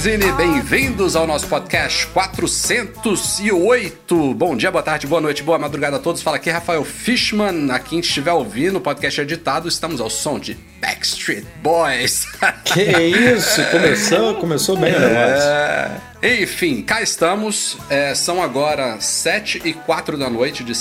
Magazine, bem-vindos ao nosso podcast 408. Bom dia, boa tarde, boa noite, boa madrugada a todos. Fala aqui Rafael Fishman. A quem estiver ouvindo o podcast editado, estamos ao som de Backstreet Boys. Que isso? Começou, começou bem o negócio. É, Enfim, cá estamos. É, são agora 7 e 4 da noite de,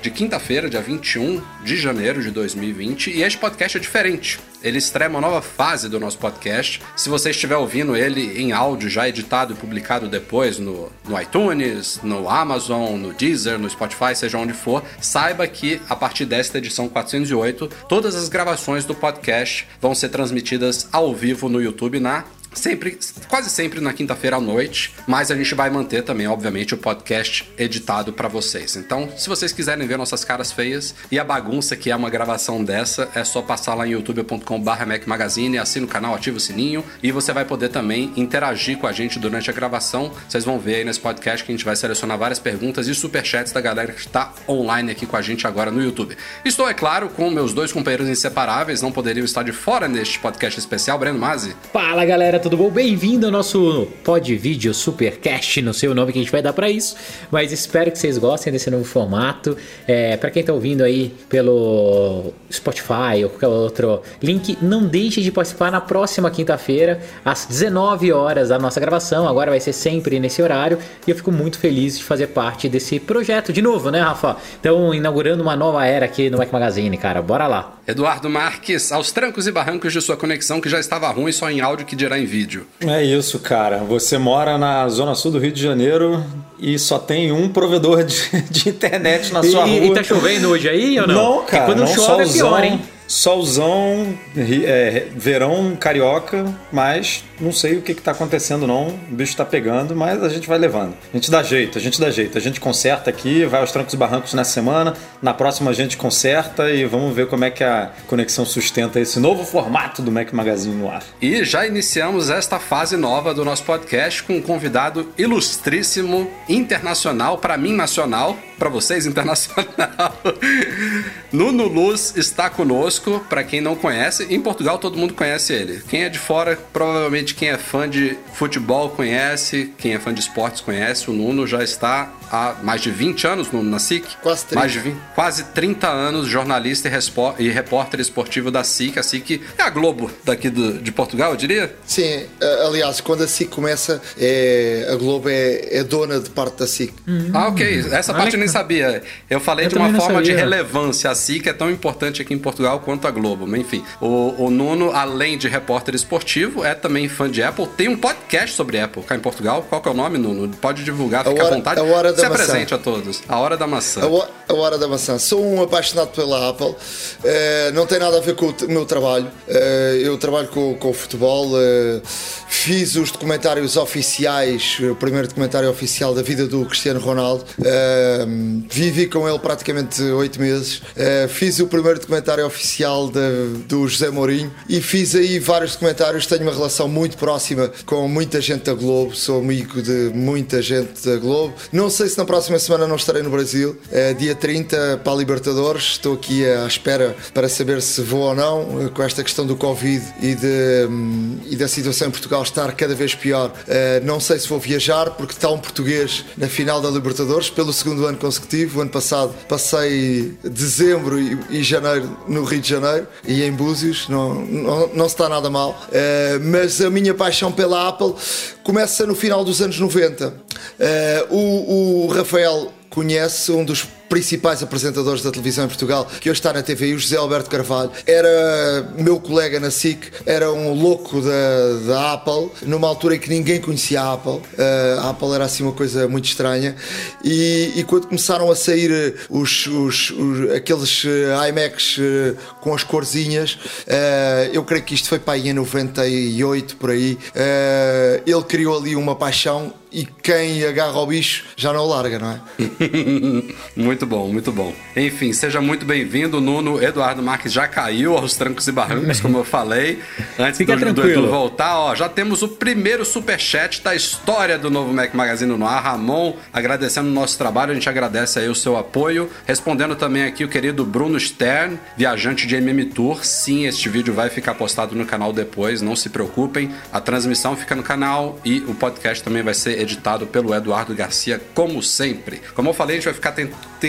de quinta-feira, dia 21 de janeiro de 2020. E este podcast é diferente. Ele estreia uma nova fase do nosso podcast. Se você estiver ouvindo ele em áudio, já editado e publicado depois no, no iTunes, no Amazon, no Deezer, no Spotify, seja onde for, saiba que a partir desta edição 408, todas as gravações do podcast vão ser transmitidas ao vivo no YouTube na Sempre, quase sempre na quinta-feira à noite, mas a gente vai manter também, obviamente, o podcast editado para vocês. Então, se vocês quiserem ver nossas caras feias e a bagunça que é uma gravação dessa, é só passar lá em youtube.com/barra Mac Magazine, assina o canal, ativa o sininho e você vai poder também interagir com a gente durante a gravação. Vocês vão ver aí nesse podcast que a gente vai selecionar várias perguntas e superchats da galera que está online aqui com a gente agora no YouTube. Estou, é claro, com meus dois companheiros inseparáveis, não poderiam estar de fora neste podcast especial. Breno Mazzi. Fala galera, tudo bom? Bem-vindo ao nosso Pod Vídeo Supercast, não sei o nome que a gente vai dar pra isso, mas espero que vocês gostem desse novo formato. É, para quem tá ouvindo aí pelo Spotify ou qualquer outro link, não deixe de participar na próxima quinta-feira, às 19 horas, da nossa gravação. Agora vai ser sempre nesse horário e eu fico muito feliz de fazer parte desse projeto de novo, né, Rafa? Então, inaugurando uma nova era aqui no Mac Magazine, cara. Bora lá. Eduardo Marques, aos trancos e barrancos de sua conexão que já estava ruim só em áudio que dirá em vídeo. É isso, cara. Você mora na zona sul do Rio de Janeiro e só tem um provedor de, de internet na sua e, rua. E tá chovendo hoje aí ou não? Não, cara. Porque quando não, chove solzão, é pior, hein? Solzão, é, verão carioca, mas não sei o que, que tá acontecendo não. O bicho tá pegando, mas a gente vai levando. A gente dá jeito, a gente dá jeito. A gente conserta aqui, vai aos trancos e barrancos nessa semana. Na próxima a gente conserta e vamos ver como é que a conexão sustenta esse novo formato do Mac Magazine no ar. E já iniciamos esta fase nova do nosso podcast com um convidado ilustríssimo, internacional, para mim nacional, para vocês internacional. Nuno Luz está conosco, para quem não conhece. Em Portugal todo mundo conhece ele. Quem é de fora, provavelmente quem é fã de futebol conhece, quem é fã de esportes conhece. O Nuno já está há mais de 20 anos no, na SIC. Quase 30. Mais de 20, quase 30 anos, jornalista e, e repórter esportivo da SIC. A SIC é a Globo daqui do- de Portugal, eu diria. Sim, aliás, quando a SIC começa, é, a Globo é, é dona de parte da SIC. Ah, ok. Essa parte eu nem sabia. Eu falei Eu de uma forma de relevância. A SIC é tão importante aqui em Portugal quanto a Globo. Mas, enfim, o, o Nuno, além de repórter esportivo, é também fã de Apple. Tem um podcast sobre Apple cá em Portugal. Qual que é o nome, Nuno? Pode divulgar, A fica à Hora- vontade. A Hora da Se Maçã. apresente a todos. A Hora da Maçã. A, ho- a Hora da Maçã. Sou um apaixonado pela Apple. Eh, não tem nada a ver com o meu trabalho. Eh, eu trabalho com, com o futebol. eh, fiz os documentários oficiais, o primeiro documentário oficial da vida do Cristiano Ronaldo. Vivi com ele praticamente oito meses. Eh, fiz o primeiro documentário oficial da- do José Mourinho e fiz aí vários documentários. Tenho uma relação muito próxima com muita gente da Globo. Sou amigo de muita gente da Globo. Não sei se na próxima semana não estarei no Brasil. Eh, dia 30 para a Libertadores. Estou aqui à espera para saber se vou ou não. eh, Com esta questão do Covid e, de, hum, e da situação em Portugal estar cada vez pior. Eh, não sei se vou viajar porque está um português na final da Libertadores pelo segundo ano consecutivo. O ano passado passei dezembro e, e janeiro no Rio de Janeiro e em Búzios. Não, não, não se está nada mal. Eh, mas a minha paixão pela Apple começa no final dos anos 90. Eh, o, o Rafael conhece um dos principais apresentadores da televisão em Portugal, que hoje está na TV, o José Alberto Carvalho. Era meu colega na SIC, era um louco da, da Apple, numa altura em que ninguém conhecia a Apple. Uh, a Apple era assim uma coisa muito estranha. E, e quando começaram a sair os, os, os aqueles iMacs com as corzinhas, eu creio que isto foi para aí em 98 por aí. Ele criou ali uma paixão e quem agarra o bicho já não larga, não é? muito bom, muito bom. Enfim, seja muito bem-vindo, Nuno. Eduardo Marques já caiu aos trancos e barrancos, como eu falei. Antes do, do Edu voltar, ó, já temos o primeiro superchat da história do novo Mac Magazine no ar. Ramon, agradecendo o nosso trabalho, a gente agradece aí o seu apoio. Respondendo também aqui o querido Bruno Stern, viajante de MM Tour. Sim, este vídeo vai ficar postado no canal depois, não se preocupem. A transmissão fica no canal e o podcast também vai ser editado pelo Eduardo Garcia, como sempre. Como eu falei, a gente vai ficar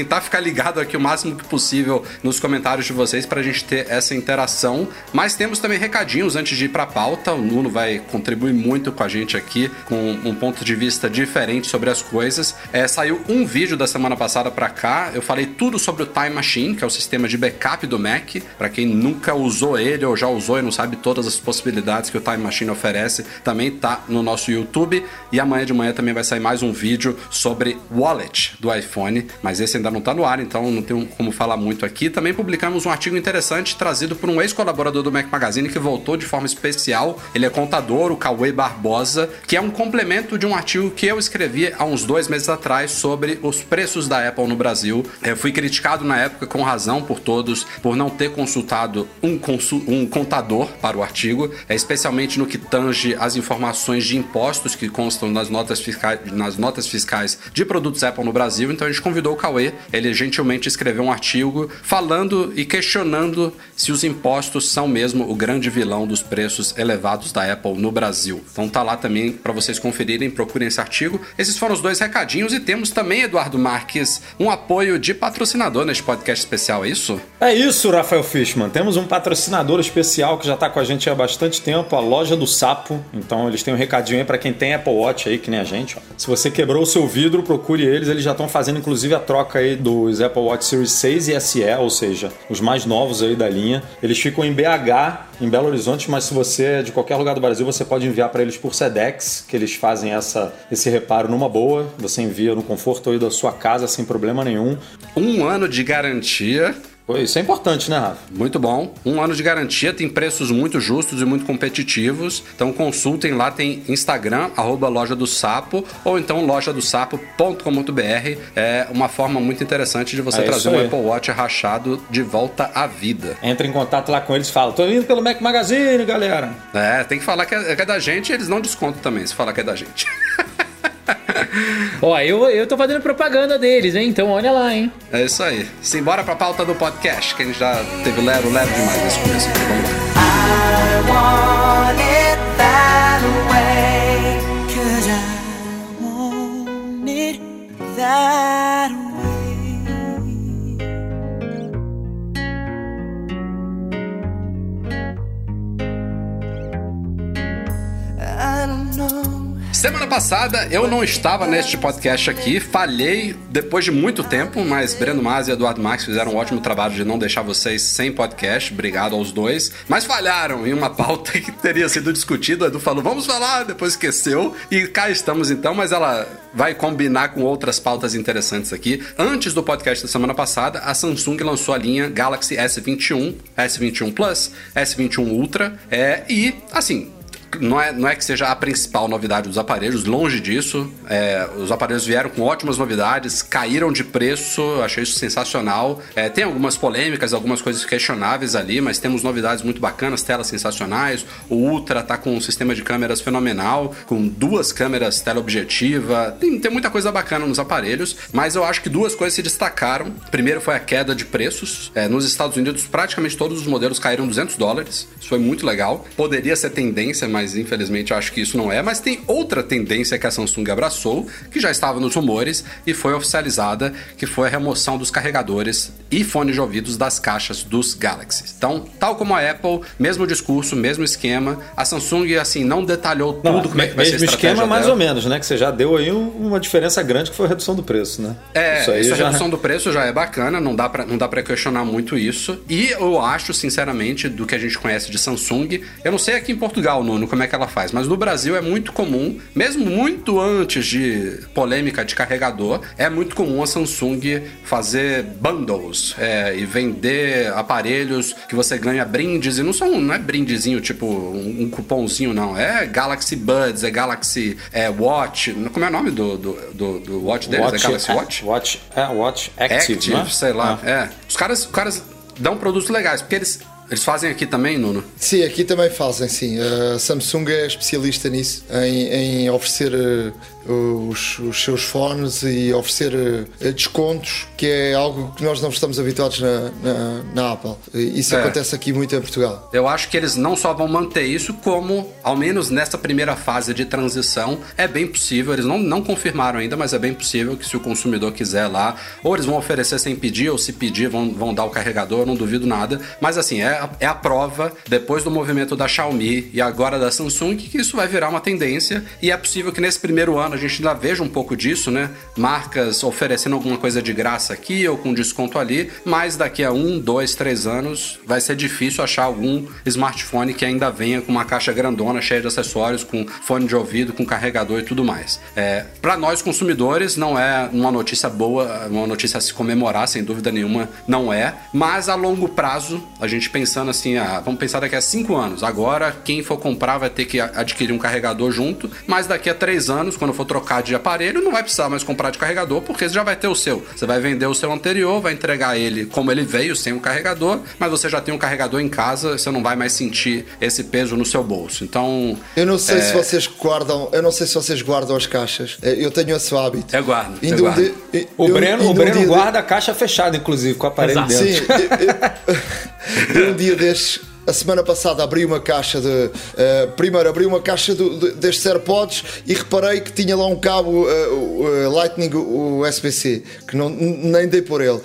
tentar ficar ligado aqui o máximo que possível nos comentários de vocês para a gente ter essa interação. Mas temos também recadinhos antes de ir para a pauta. O Nuno vai contribuir muito com a gente aqui, com um ponto de vista diferente sobre as coisas. É, saiu um vídeo da semana passada para cá. Eu falei tudo sobre o Time Machine, que é o sistema de backup do Mac. Para quem nunca usou ele ou já usou e não sabe todas as possibilidades que o Time Machine oferece, também tá no nosso YouTube. E amanhã de manhã também vai sair mais um vídeo sobre wallet do iPhone, mas esse ainda não está no ar, então não tem como falar muito aqui. Também publicamos um artigo interessante trazido por um ex-colaborador do Mac Magazine que voltou de forma especial. Ele é contador, o Cauê Barbosa, que é um complemento de um artigo que eu escrevi há uns dois meses atrás sobre os preços da Apple no Brasil. Eu fui criticado na época, com razão por todos, por não ter consultado um, consul um contador para o artigo, é especialmente no que tange as informações de impostos que constam nas notas fiscais, nas notas fiscais de produtos Apple no Brasil. Então a gente convidou o Cauê, ele gentilmente escreveu um artigo falando e questionando se os impostos são mesmo o grande vilão dos preços elevados da Apple no Brasil. Então tá lá também para vocês conferirem, procurem esse artigo. Esses foram os dois recadinhos e temos também, Eduardo Marques, um apoio de patrocinador neste podcast especial, é isso? É isso, Rafael Fishman. Temos um patrocinador especial que já tá com a gente há bastante tempo, a Loja do Sapo. Então eles têm um recadinho aí para quem tem Apple Watch aí, que nem a gente. Ó. Se você quebrou o seu vidro, procure eles. Eles já estão fazendo inclusive a troca aí dos Apple Watch Series 6 e SE, ou seja, os mais novos aí da linha. Eles ficam em BH, em Belo Horizonte, mas se você é de qualquer lugar do Brasil, você pode enviar para eles por Sedex, que eles fazem essa, esse reparo numa boa. Você envia no conforto aí da sua casa sem problema nenhum. Um ano de garantia Pô, isso é importante, né, Rafa? Muito bom. Um ano de garantia, tem preços muito justos e muito competitivos. Então consultem lá, tem Instagram, arroba loja do sapo, ou então lojadosapo.com.br. É uma forma muito interessante de você é trazer um Apple Watch rachado de volta à vida. Entra em contato lá com eles e fala: tô indo pelo Mac Magazine, galera. É, tem que falar que é, que é da gente eles não descontam também, se falar que é da gente. Ó, eu, eu tô fazendo propaganda deles, hein? Então olha lá, hein? É isso aí. Simbora pra pauta do podcast, que a gente já teve lero, lero demais nesse começo aqui. Vamos lá. I want it that way, cause I want it that way. Semana passada eu não estava neste podcast aqui, falhei depois de muito tempo, mas Breno Mas e Eduardo Max fizeram um ótimo trabalho de não deixar vocês sem podcast, obrigado aos dois, mas falharam em uma pauta que teria sido discutida. Edu falou, vamos falar, depois esqueceu, e cá estamos então, mas ela vai combinar com outras pautas interessantes aqui. Antes do podcast da semana passada, a Samsung lançou a linha Galaxy S21, S21 Plus, S21 Ultra, é, e assim, não é, não é que seja a principal novidade dos aparelhos, longe disso. É, os aparelhos vieram com ótimas novidades, caíram de preço, achei isso sensacional. É, tem algumas polêmicas, algumas coisas questionáveis ali, mas temos novidades muito bacanas, telas sensacionais. O Ultra tá com um sistema de câmeras fenomenal, com duas câmeras teleobjetiva. Tem, tem muita coisa bacana nos aparelhos, mas eu acho que duas coisas se destacaram. Primeiro foi a queda de preços. É, nos Estados Unidos, praticamente todos os modelos caíram 200 dólares. Isso foi muito legal. Poderia ser tendência, mas mas infelizmente eu acho que isso não é. Mas tem outra tendência que a Samsung abraçou, que já estava nos rumores e foi oficializada, que foi a remoção dos carregadores e fones de ouvidos das caixas dos Galaxy. Então, tal como a Apple, mesmo discurso, mesmo esquema, a Samsung assim não detalhou tudo Não, como é que vai ser a estratégia esquema, mais dela. ou menos, né? Que você já deu aí um- uma diferença grande que foi a redução do preço, né? É, Isso aí essa já- redução do preço já é bacana, não dá pra, não dá pra questionar muito isso. E eu acho, sinceramente, do que a gente conhece de Samsung, eu não sei aqui em Portugal, Nuno, como é que ela faz, mas no Brasil é muito comum, mesmo muito antes de polêmica de carregador, é muito comum a Samsung fazer bundles é, e vender aparelhos que você ganha brindes, e não são, não é brindezinho tipo um, um cupomzinho, não. É Galaxy Buds, é Galaxy é, Watch. Como é o nome do, do, do, do watch deles? é Galaxy Watch? Watch, é, Watch Active, Active, né? sei lá. Ah. É. Os caras, os caras dão produtos legais, porque eles, eles fazem aqui também, Nuno. Sim, aqui também fazem, sim. A Samsung é especialista nisso, em, em oferecer eh, os, os seus fones e oferecer eh, descontos, que é algo que nós não estamos habituados na, na, na Apple. Isso É. acontece aqui muito em Portugal. Eu acho que eles não só vão manter isso, como, ao menos nessa primeira fase de transição, é bem possível. Eles não, não confirmaram ainda, mas é bem possível que se o consumidor quiser lá, ou eles vão oferecer sem pedir, ou se pedir, vão, vão dar o carregador, eu não duvido nada. Mas assim, é, a- é a prova, depois do movimento da Xiaomi e agora da Samsung, que isso vai virar uma tendência. E é possível que nesse primeiro ano a gente ainda veja um pouco disso, né? Marcas oferecendo alguma coisa de graça aqui ou com desconto ali, mas daqui a um, dois, três anos vai ser difícil achar algum smartphone que ainda venha com uma caixa grandona, cheia de acessórios, com fone de ouvido, com carregador e tudo mais. É, para nós consumidores, não é uma notícia boa, uma notícia a se comemorar, sem dúvida nenhuma, não é. Mas a longo prazo, a gente pensando assim, ah, vamos pensar daqui a cinco anos. Agora, quem for comprar vai ter que adquirir um carregador junto, mas daqui a três anos, quando for trocar de aparelho, não vai precisar mais comprar de carregador, porque você já vai ter o seu. Você vai vender o seu anterior, vai entregar ele como ele veio, sem o carregador, mas você já tem um carregador em casa, você não vai mais sentir esse peso no seu bolso. Então, Eu não sei É. se vocês guardam, eu não sei se vocês guardam as caixas. Eh, Eu tenho esse hábito. Eu guardo, eu um guardo. dia- O eu- Breno, o um Breno de- guarda a caixa fechada, inclusive, com o aparelho Exato. dentro. Sim, eu- eu um dia destes, a semana passada, abri uma caixa de. eh, primeiro, abri uma caixa do- de- destes AirPods e reparei que tinha lá um cabo o, eh, Lightning USB-C, que não, nem dei por ele.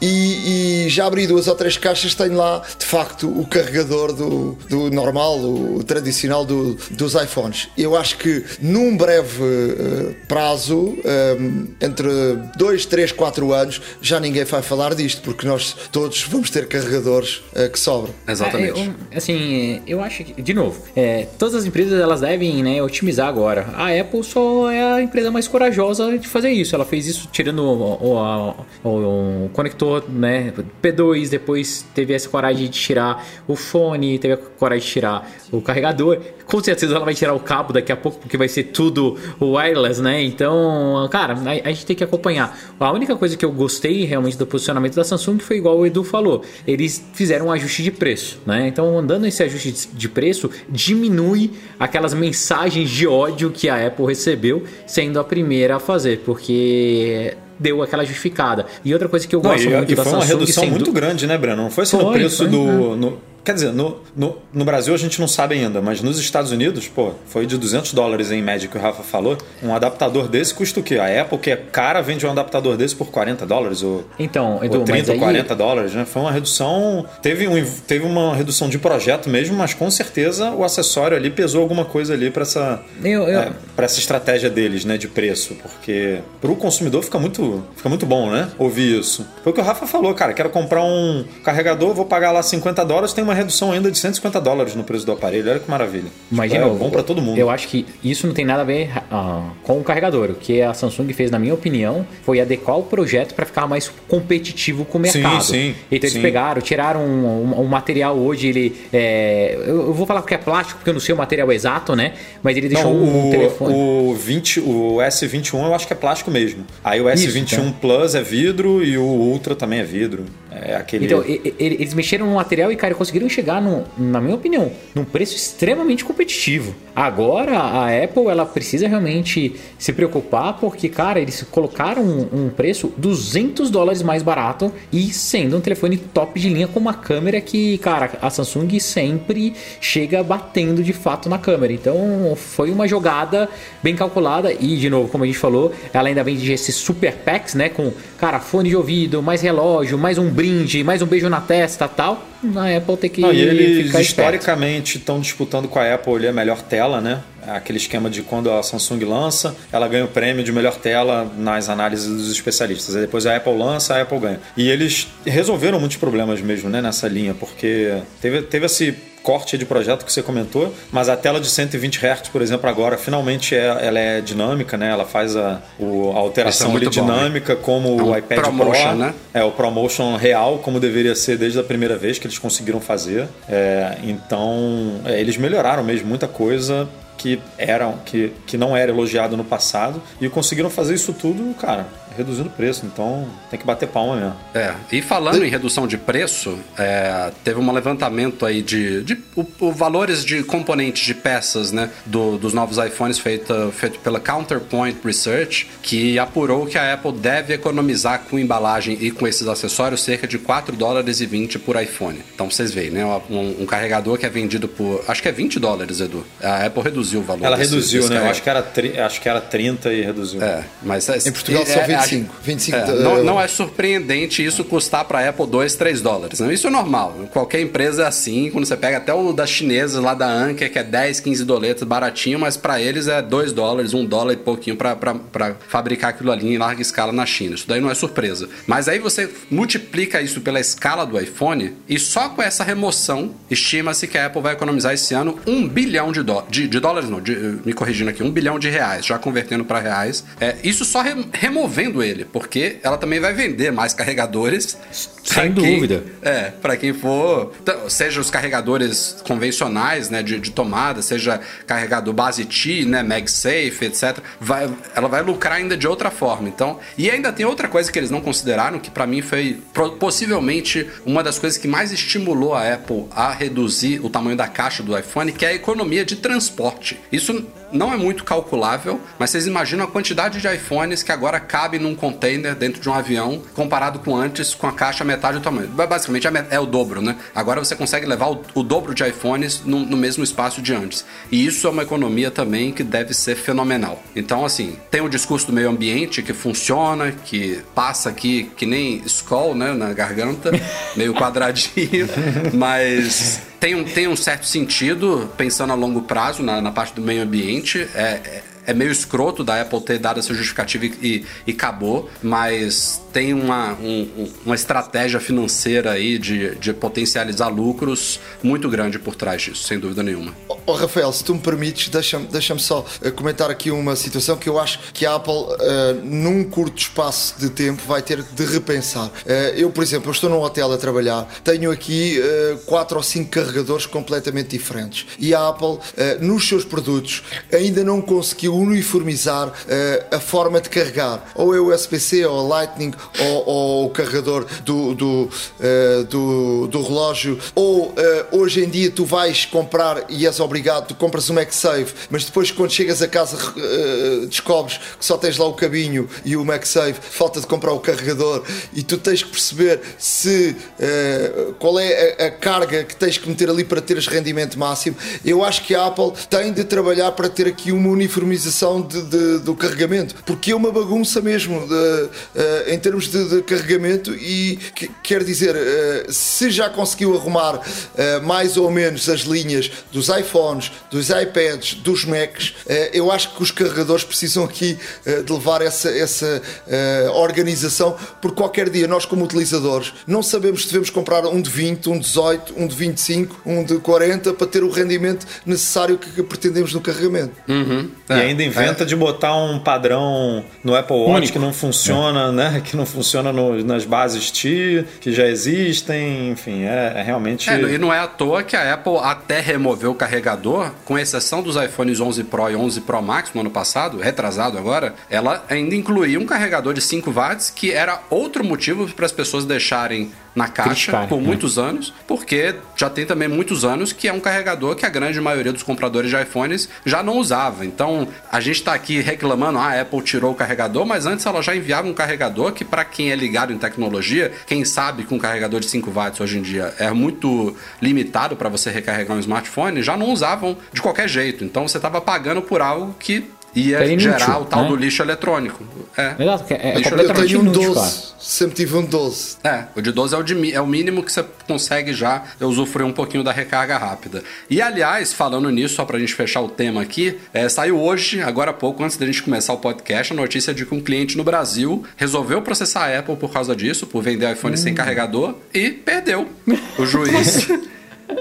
E, e já abri duas ou três caixas, tenho lá de facto o carregador do, do normal, o tradicional do- dos iPhones. Eu acho que num breve eh, prazo, eh, entre 2, 3, 4 anos, já ninguém vai falar disto, porque nós todos vamos ter carregadores eh, que sobram. exatamente. É, eu- assim, eu acho que, de novo, é, todas as empresas elas devem né, otimizar agora. A Apple só é a empresa mais corajosa de fazer isso. Ela fez isso tirando o, o- o- o conector né, P2, depois teve essa coragem de tirar o fone, teve a coragem de tirar o carregador. Com certeza ela vai tirar o cabo daqui a pouco, porque vai ser tudo wireless, né? Então, cara, a, a gente tem que acompanhar. A única coisa que eu gostei realmente do posicionamento da Samsung foi igual o Edu falou. Eles fizeram um ajuste de preço, né? Então, dando esse ajuste de preço, diminui aquelas mensagens de ódio que a Apple recebeu, sendo a primeira a fazer, porque deu aquela justificada. E outra coisa que eu Não, gosto e, muito e da foi uma Samsung, redução muito grande, né, Breno? Não foi assim no preço foi, do. né? no- quer dizer, no, no, no Brasil a gente não sabe ainda, mas nos Estados Unidos, pô, foi de 200 dólares em média que o Rafa falou. Um adaptador desse custa o quê? A Apple, que é cara, vende um adaptador desse por 40 dólares ou, Então, Edu, ou 30 mas ou aí... 40 dólares, né? Foi uma redução. Teve, um, teve uma redução de projeto mesmo, mas com certeza o acessório ali pesou alguma coisa ali para essa, Eu- eu- é, pra essa estratégia deles, né, de preço, porque pro consumidor fica muito, fica muito bom, né, ouvir isso. Foi o que o Rafa falou, cara, quero comprar um carregador, vou pagar lá 50 dólares, tem uma redução ainda de 150 dólares no preço do aparelho, olha que maravilha. Mas, de é bom para todo mundo. Eu acho que isso não tem nada a ver ah, com o carregador. O que a Samsung fez, na minha opinião, foi adequar o projeto para ficar mais competitivo com o Sim, mercado. sim, então eles sim. pegaram, tiraram um, um- um material hoje, ele. é, eu, eu vou falar que é plástico, porque eu não sei o material exato, né? Mas ele deixou Não, um, o, telefone. o 20, o S21 eu acho que é plástico mesmo. Aí o Isso, S21 então. Plus é vidro e o Ultra também é vidro. É aquele Então, eles mexeram no material e, cara, conseguiram conseguiram chegar, no, na minha opinião, num preço extremamente competitivo. Agora a Apple ela precisa realmente se preocupar porque, cara, eles colocaram um, um preço 200 dólares mais barato e sendo um telefone top de linha com uma câmera que, cara, a Samsung sempre chega batendo de fato na câmera. Então foi uma jogada bem calculada e, de novo, como a gente falou, ela ainda vende esses super packs, né? Com, cara, fone de ouvido, mais relógio, mais um brinde, mais um beijo na testa tal na Apple ter que Não, e eles historicamente estão disputando com a Apple ali a melhor tela, né? Aquele esquema de quando a Samsung lança, ela ganha o prêmio de melhor tela nas análises dos especialistas. Aí depois a Apple lança, a Apple ganha. E eles resolveram muitos problemas mesmo, né, nessa linha, porque teve, teve esse corte de projeto que você comentou, mas a tela de 120 Hz, por exemplo, agora finalmente é, ela é dinâmica, né? Ela faz a, o, a alteração é dinâmica, bom, como é um o iPad ProMotion, Pro, né? É o ProMotion real, como deveria ser desde a primeira vez que eles conseguiram fazer. É, então, é, eles melhoraram mesmo muita coisa que eram que, que não era elogiado no passado e conseguiram fazer isso tudo, cara, reduzindo o preço. Então tem que bater palma mesmo. É, e falando em redução de preço, é, teve um levantamento aí de, de o, o, valores de componentes de peças, né, do, dos novos iPhones feito, feito pela Counterpoint Research, que apurou que a Apple deve economizar com embalagem e com esses acessórios cerca de 4 dólares e 20 por iPhone. Então vocês veem, né, um, um carregador que é vendido por, acho que é 20 dólares, Edu. A Apple reduziu o valor. Ela desse, reduziu, desse né? Eu acho que, era acho que era 30 e reduziu. É, mas em Portugal é, só 25. 25. 25 é, não, não, é surpreendente isso custar para a Apple 2, 3 dólares. Não? Isso é normal. Qualquer empresa é assim. Quando você pega até o das chinesas lá da Anker, que é 10, 15 doletas baratinho, mas para eles é 2 dólares, 1 dólar e pouquinho para fabricar aquilo ali em larga escala na China. Isso daí não é surpresa. Mas aí você multiplica isso pela escala do iPhone e só com essa remoção estima-se que a Apple vai economizar esse ano 1 bilhão de, dó de, de dólares, não, de, me corrigindo aqui, 1 bilhão de reais, já convertendo para reais. É, isso só re, removendo ele porque ela também vai vender mais carregadores. Sem dúvida. é, para quem for, seja os carregadores convencionais, né, de, de, tomada, seja carregador base T, né, MagSafe, etc. Vai, ela vai lucrar ainda de outra forma. Então, e ainda tem outra coisa que eles não consideraram, que para mim foi possivelmente uma das coisas que mais estimulou a Apple a reduzir o tamanho da caixa do iPhone, que é a economia de transporte. Isso não é muito calculável, mas vocês imaginam a quantidade de iPhones que agora cabe num container dentro de um avião, comparado com antes, com a caixa metade do tamanho. Basicamente é o dobro, né? Agora você consegue levar o, o dobro de iPhones no, no, mesmo espaço de antes. E isso é uma economia também que deve ser fenomenal. Então, assim, tem o discurso do meio ambiente que funciona, que passa aqui que nem Skull, né, na garganta, meio quadradinho, mas tem um, tem um certo sentido, pensando a longo prazo, na, na parte do meio ambiente. É, é, é meio escroto da Apple ter dado essa justificativa e, e acabou, mas tem uma, um, uma estratégia financeira aí de, de potencializar lucros muito grande por trás disso, sem dúvida nenhuma. Oh, Rafael, se tu me permites, deixa-me deixa só eh, comentar aqui uma situação que eu acho que a Apple, uh, num curto espaço de tempo, vai ter de repensar. Uh, eu, por exemplo, eu estou num hotel a trabalhar, tenho aqui uh, quatro ou cinco carregadores completamente diferentes e a Apple, nos seus produtos, ainda não conseguiu uniformizar a forma de carregar, ou é USB-C ou Lightning ou, ou o carregador do, do, do, do relógio, ou hoje em dia tu vais comprar e és obrigado tu compras um MagSafe, mas depois quando chegas a casa uh, descobres que só tens lá o cabinho e o MagSafe, falta de comprar o carregador. E tu tens que perceber se uh, qual é a, a, carga que tens que meter ali para teres rendimento máximo. Eu acho que a Apple tem de trabalhar para ter aqui uma uniformização de, de, do carregamento, porque é uma bagunça mesmo de, uh, em termos de, carregamento e que, quer dizer, se já conseguiu arrumar mais ou menos as linhas dos iPhones dos iPads, dos Macs, eh, eu acho que os carregadores precisam aqui eh, de levar essa, essa eh, organização, porque qualquer dia nós, como utilizadores, não sabemos se devemos comprar um de 20, um de 18, um de 25, um de 40 para ter o rendimento necessário que pretendemos no carregamento. Uhum. E é, ainda inventa é. de botar um padrão no Apple Watch Único. que não funciona, é. né? Que não funciona no, nas bases T, que já existem, enfim, é, é realmente. É, e não é à toa que a Apple até removeu o carregador carregador, com exceção dos iPhones 11 Pro e 11 Pro Max no ano passado, retrasado agora, ela ainda incluía um carregador de 5 watts, que era outro motivo para as pessoas deixarem na caixa Criticar, por né? muitos anos, porque já tem também muitos anos que é um carregador que a grande maioria dos compradores de iPhones já não usava. Então, a gente está aqui reclamando, ah, a Apple tirou o carregador, mas antes ela já enviava um carregador que para quem é ligado em tecnologia, quem sabe que um carregador de 5 watts hoje em dia é muito limitado para você recarregar um smartphone, já não usavam de qualquer jeito. Então, você estava pagando por algo que ia É inútil, gerar o tal né? do lixo eletrônico. É. Exato, que é, é Lixo Eu completamente tenho um inútil, 12, cara. sempre tive um 12. É, o de 12 é o, de é o mínimo que você consegue já usufruir um pouquinho da recarga rápida. E aliás, falando nisso, só pra gente fechar o tema aqui, é, saiu hoje, agora há pouco, antes da gente começar o podcast, a notícia de que um cliente no Brasil resolveu processar a Apple por causa disso, por vender iPhone sem carregador, e perdeu. O juiz.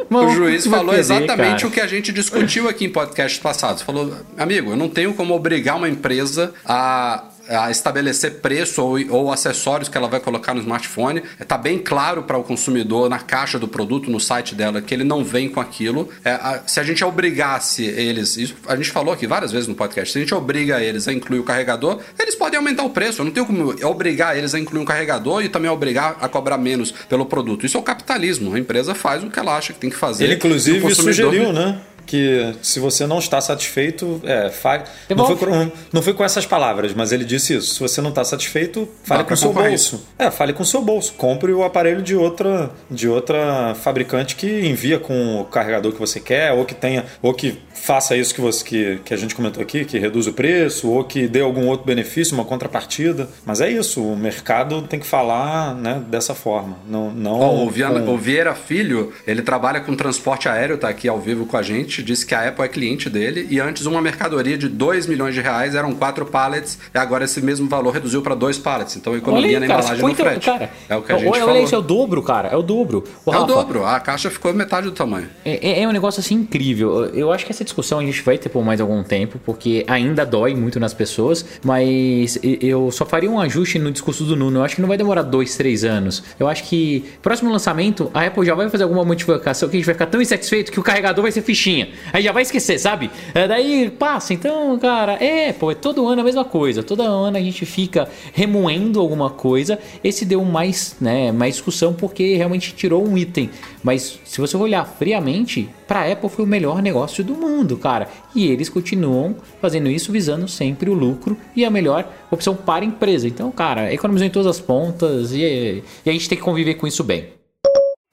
O juiz falou perder, exatamente cara. o que a gente discutiu aqui em podcasts passados. Falou, amigo, eu não tenho como obrigar uma empresa a, a estabelecer preço ou, ou acessórios que ela vai colocar no smartphone. Tá bem claro para o consumidor na caixa do produto, no site dela, que ele não vem com aquilo. É, a- se a gente obrigasse eles, isso a gente falou aqui várias vezes no podcast, se a gente obriga eles a incluir o carregador, eles podem aumentar o preço. Eu não tenho como obrigar eles a incluir um carregador e também obrigar a cobrar menos pelo produto. Isso é o capitalismo. A empresa faz o que ela acha que tem que fazer. Ele, o inclusive, consumidor- sugeriu, né? Que se você não está satisfeito, é, fa... não, foi com, não foi com essas palavras, mas ele disse isso. Se você não está satisfeito, fale Vá com o seu bolso. É, fale com o seu bolso. Compre o aparelho de outra, de outra fabricante que envia com o carregador que você quer, ou que tenha, ou que faça isso que, você, que, que a gente comentou aqui, que reduz o preço, ou que dê algum outro benefício, uma contrapartida. Mas é isso, o mercado tem que falar né, dessa forma. Não, não Ó, o, Viana- com- o Vieira Filho, ele trabalha com transporte aéreo, tá aqui ao vivo com a gente, disse que a Apple é cliente dele e antes uma mercadoria de 2 milhões de reais eram quatro pallets e agora esse mesmo valor reduziu para dois pallets. Então economia Olha na aí, cara, embalagem no frete. cara, é o que a gente olha, falou. olha isso, é o dobro, cara. É o dobro. Ô, É o Rafa, dobro, a caixa ficou metade do tamanho. É, é um negócio assim incrível. Eu acho que essa discussão a gente vai ter por mais algum tempo, porque ainda dói muito nas pessoas, mas eu só faria um ajuste no discurso do Nuno. Eu acho que não vai demorar dois, três anos. Eu acho que próximo lançamento a Apple já vai fazer alguma modificação que a gente vai ficar tão insatisfeito que o carregador vai ser fichinha. Aí já vai esquecer, sabe? É, daí passa. Então, cara, é, pô, é todo ano a mesma coisa. Todo ano a gente fica remoendo alguma coisa. Esse deu mais, né, mais discussão porque realmente tirou um item. Mas se você olhar friamente, para Apple foi o melhor negócio do mundo, cara. E eles continuam fazendo isso visando sempre o lucro e a melhor opção para a empresa. Então, cara, economizou em todas as pontas e, e a gente tem que conviver com isso bem.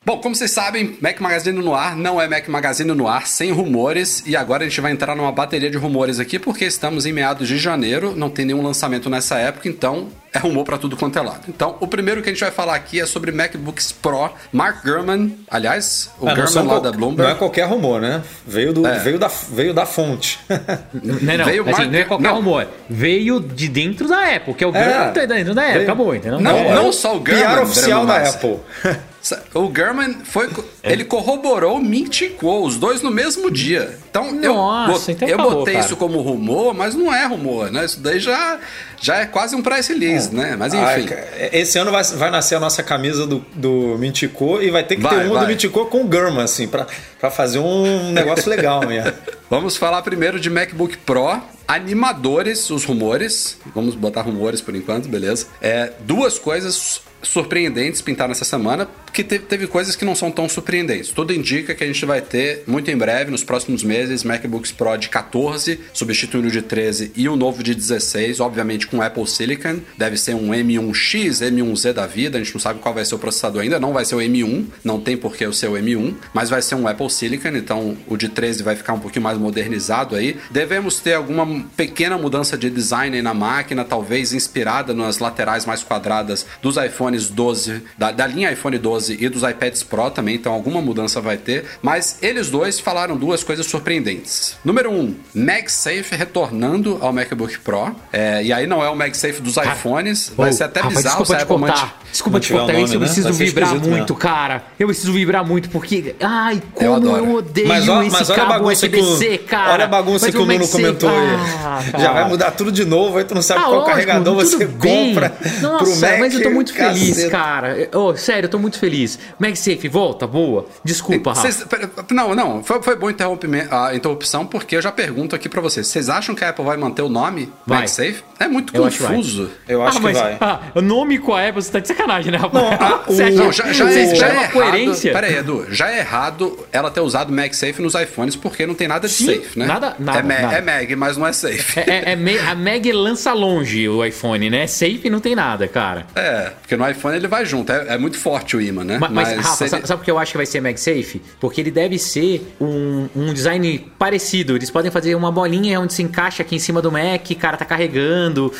Bom, como vocês sabem, Mac Magazine no ar não é Mac Magazine no ar sem rumores e agora a gente vai entrar numa bateria de rumores aqui porque estamos em meados de janeiro, não tem nenhum lançamento nessa época, então é rumor pra tudo quanto é lado. Então, o primeiro que a gente vai falar aqui é sobre MacBooks Pro. Mark Gurman, aliás, o não, são Gurman lá da Bloomberg. não é qualquer rumor, né? Veio, do, É. veio, da, veio da fonte. Não, não, Veio assim, Mark- não é qualquer não. rumor. Veio de dentro da Apple, que é o É. grande tá dentro da Apple. Veio- Acabou, entendeu? Não, É. não só o Gurman, PR oficial da. Apple. O Gurman foi. Ele corroborou, minticou, os dois no mesmo dia. Então Nossa, eu, então eu acabou, botei cara. isso como rumor, mas não é rumor, né? Isso daí já, já é quase um press release, né? Mas enfim. ca- esse ano vai, vai nascer a nossa camisa do, do Mintico e vai ter que Vai, ter uma vai. do Mintico com o Gurman, assim, pra, pra fazer um negócio legal mesmo. Vamos falar primeiro de MacBook Pro. Animadores, os rumores. Vamos botar rumores por enquanto, beleza? É, duas coisas surpreendentes pintaram essa semana, que te- teve coisas que não são tão surpreendentes. Tudo indica que a gente vai ter, muito em breve, nos próximos meses, MacBooks Pro de 14, substituindo o de 13 e o novo de 16, obviamente com Apple Silicon. Deve ser um M1X, M1Z da vida, a gente não sabe qual vai ser o processador ainda, não vai ser o M1, não tem por que ser o M1, mas vai ser um Apple Silicon, então o de 13 vai ficar um pouquinho mais modernizado aí. Devemos ter alguma pequena mudança de design na máquina, talvez inspirada nas laterais mais quadradas dos iPhones 12, da, da linha iPhone 12 e dos iPads Pro também, então alguma mudança vai ter. Mas eles dois falaram duas coisas surpreendentes. Número um, MagSafe retornando ao MacBook Pro. É, e aí não é o MagSafe dos iPhones, vai Ô, ser até Rafa, bizarro se desculpa te manti- Desculpa te nome, isso, eu né? preciso Vai ser vibrar muito, cara. Eu preciso vibrar muito, porque. Ai, como eu, adoro. odeio Mas, ó, esse mas olha cabo USB-C, cara. olha a bagunça Mas que o Nuno comentou aí. Ah, Já cara. vai mudar tudo de novo, aí tu não sabe Ah, qual lógico, carregador você bem. compra Nossa, pro Mac. mas eu tô muito feliz, caceta. cara. Ô, sério, eu tô muito feliz. Feliz. MagSafe, volta, boa. Desculpa, Rafa. Pera- não, não, foi, foi bom a interrupção, porque eu já pergunto aqui pra vocês. Vocês acham que a Apple vai manter o nome Vai. MagSafe? É muito Eu acho confuso. Eu acho ah, que mas vai. ah, o nome com a Apple, você tá de sacanagem, né, Rafa? Não, a- Você o- acha- Não, já, já é, já é uma errado. coerência? Pera aí, Edu. Já é errado ela ter usado MagSafe nos iPhones porque não tem nada de Sim, safe, né? nada- nada, é, Ma- nada. é Mag, mas não é safe. É, é- é a Mag lança longe o iPhone, né? Safe não tem nada, cara. É, porque no iPhone ele vai junto. É, é muito forte o imã, né? Ma- Mas, Rafa, seria- sabe, sabe por que eu acho que vai ser MagSafe? Porque ele deve ser um, um design parecido. Eles podem fazer uma bolinha onde se encaixa aqui em cima do Mac, o cara tá carregando.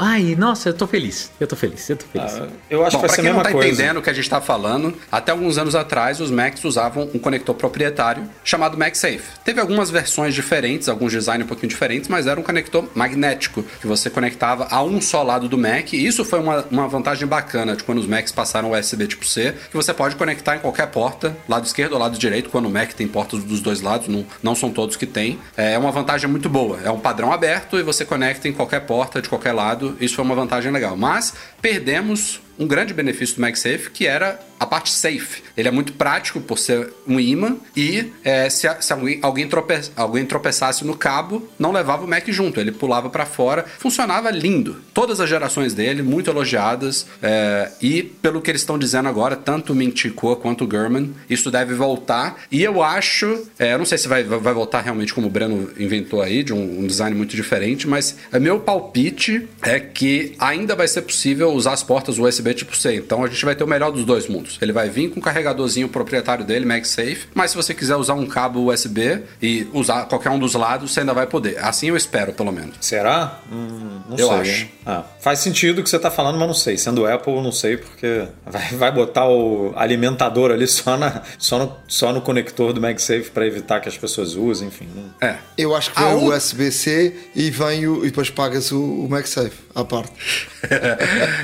Ai, nossa, eu tô feliz. Eu tô feliz, eu tô feliz. Ah, eu acho Bom, que vai pra ser a quem não mesma tá coisa. entendendo o que a gente tá falando, até alguns anos atrás os Macs usavam um conector proprietário chamado MagSafe. Teve algumas versões diferentes, alguns designs um pouquinho diferentes, mas era um conector magnético que você conectava a um só lado do Mac. E isso foi uma, uma vantagem bacana de quando os Macs passaram USB tipo C, que você pode conectar em qualquer porta, lado esquerdo ou lado direito, quando o Mac tem portas dos dois lados, não, não são todos que tem. É uma vantagem muito boa. É um padrão aberto e você conecta em qualquer porta, de qualquer lado. Isso foi uma vantagem legal. Mas perdemos um grande benefício do MagSafe, que era a parte safe. Ele é muito prático por ser um imã e é, se, se alguém, alguém, trope, alguém tropeçasse no cabo, não levava o Mac junto, ele pulava para fora. Funcionava lindo. Todas as gerações dele, muito elogiadas. é, e pelo que eles estão dizendo agora, tanto o Ming Chi Kuo quanto o Gurman, isso deve voltar. E eu acho, é, eu não sei se vai, vai voltar realmente como o Breno inventou aí, de um, um design muito diferente, mas é, meu palpite é que ainda vai ser possível usar as portas USB tipo C. Então a gente vai ter o melhor dos dois mundos. Ele vai vir com o carregadorzinho proprietário dele, MagSafe, mas se você quiser usar um cabo USB e usar qualquer um dos lados, você ainda vai poder. Assim eu espero, pelo menos. Será? Hum, não Eu sei. acho. hein? Ah, faz sentido o que você tá falando, mas não sei. Sendo Apple, não sei, porque vai, vai botar o alimentador ali só, na, só, no, só no conector do MagSafe para evitar que as pessoas usem, enfim. não- É. Eu acho que Ah, o o- USB-C e vem o, e depois pagas o, o MagSafe à parte.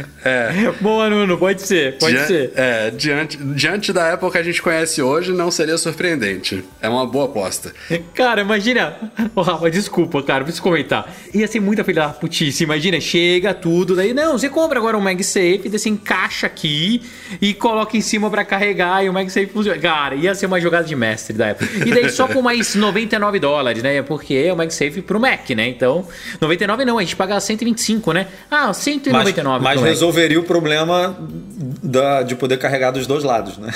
Boa, Nuno, pode ser, pode Dian- ser. É, diante, diante da Apple que a gente conhece hoje, não seria surpreendente. É uma boa aposta. Cara, imagina. Ô, Rafa, desculpa, cara, preciso comentar. Ia ser muita filha da putice. Imagina, chega tudo, daí, não, você compra agora um MagSafe, daí você encaixa aqui e coloca em cima pra carregar e o MagSafe funciona. Cara, ia ser uma jogada de mestre da Apple. E daí só com mais 99 dólares, né? Porque é o MagSafe pro Mac, né? Então, 99 não, a gente paga 125, né? Ah, Mas, 199 mas pro Mac. Resolveria o problema da, de poder carregar dos dois lados, né?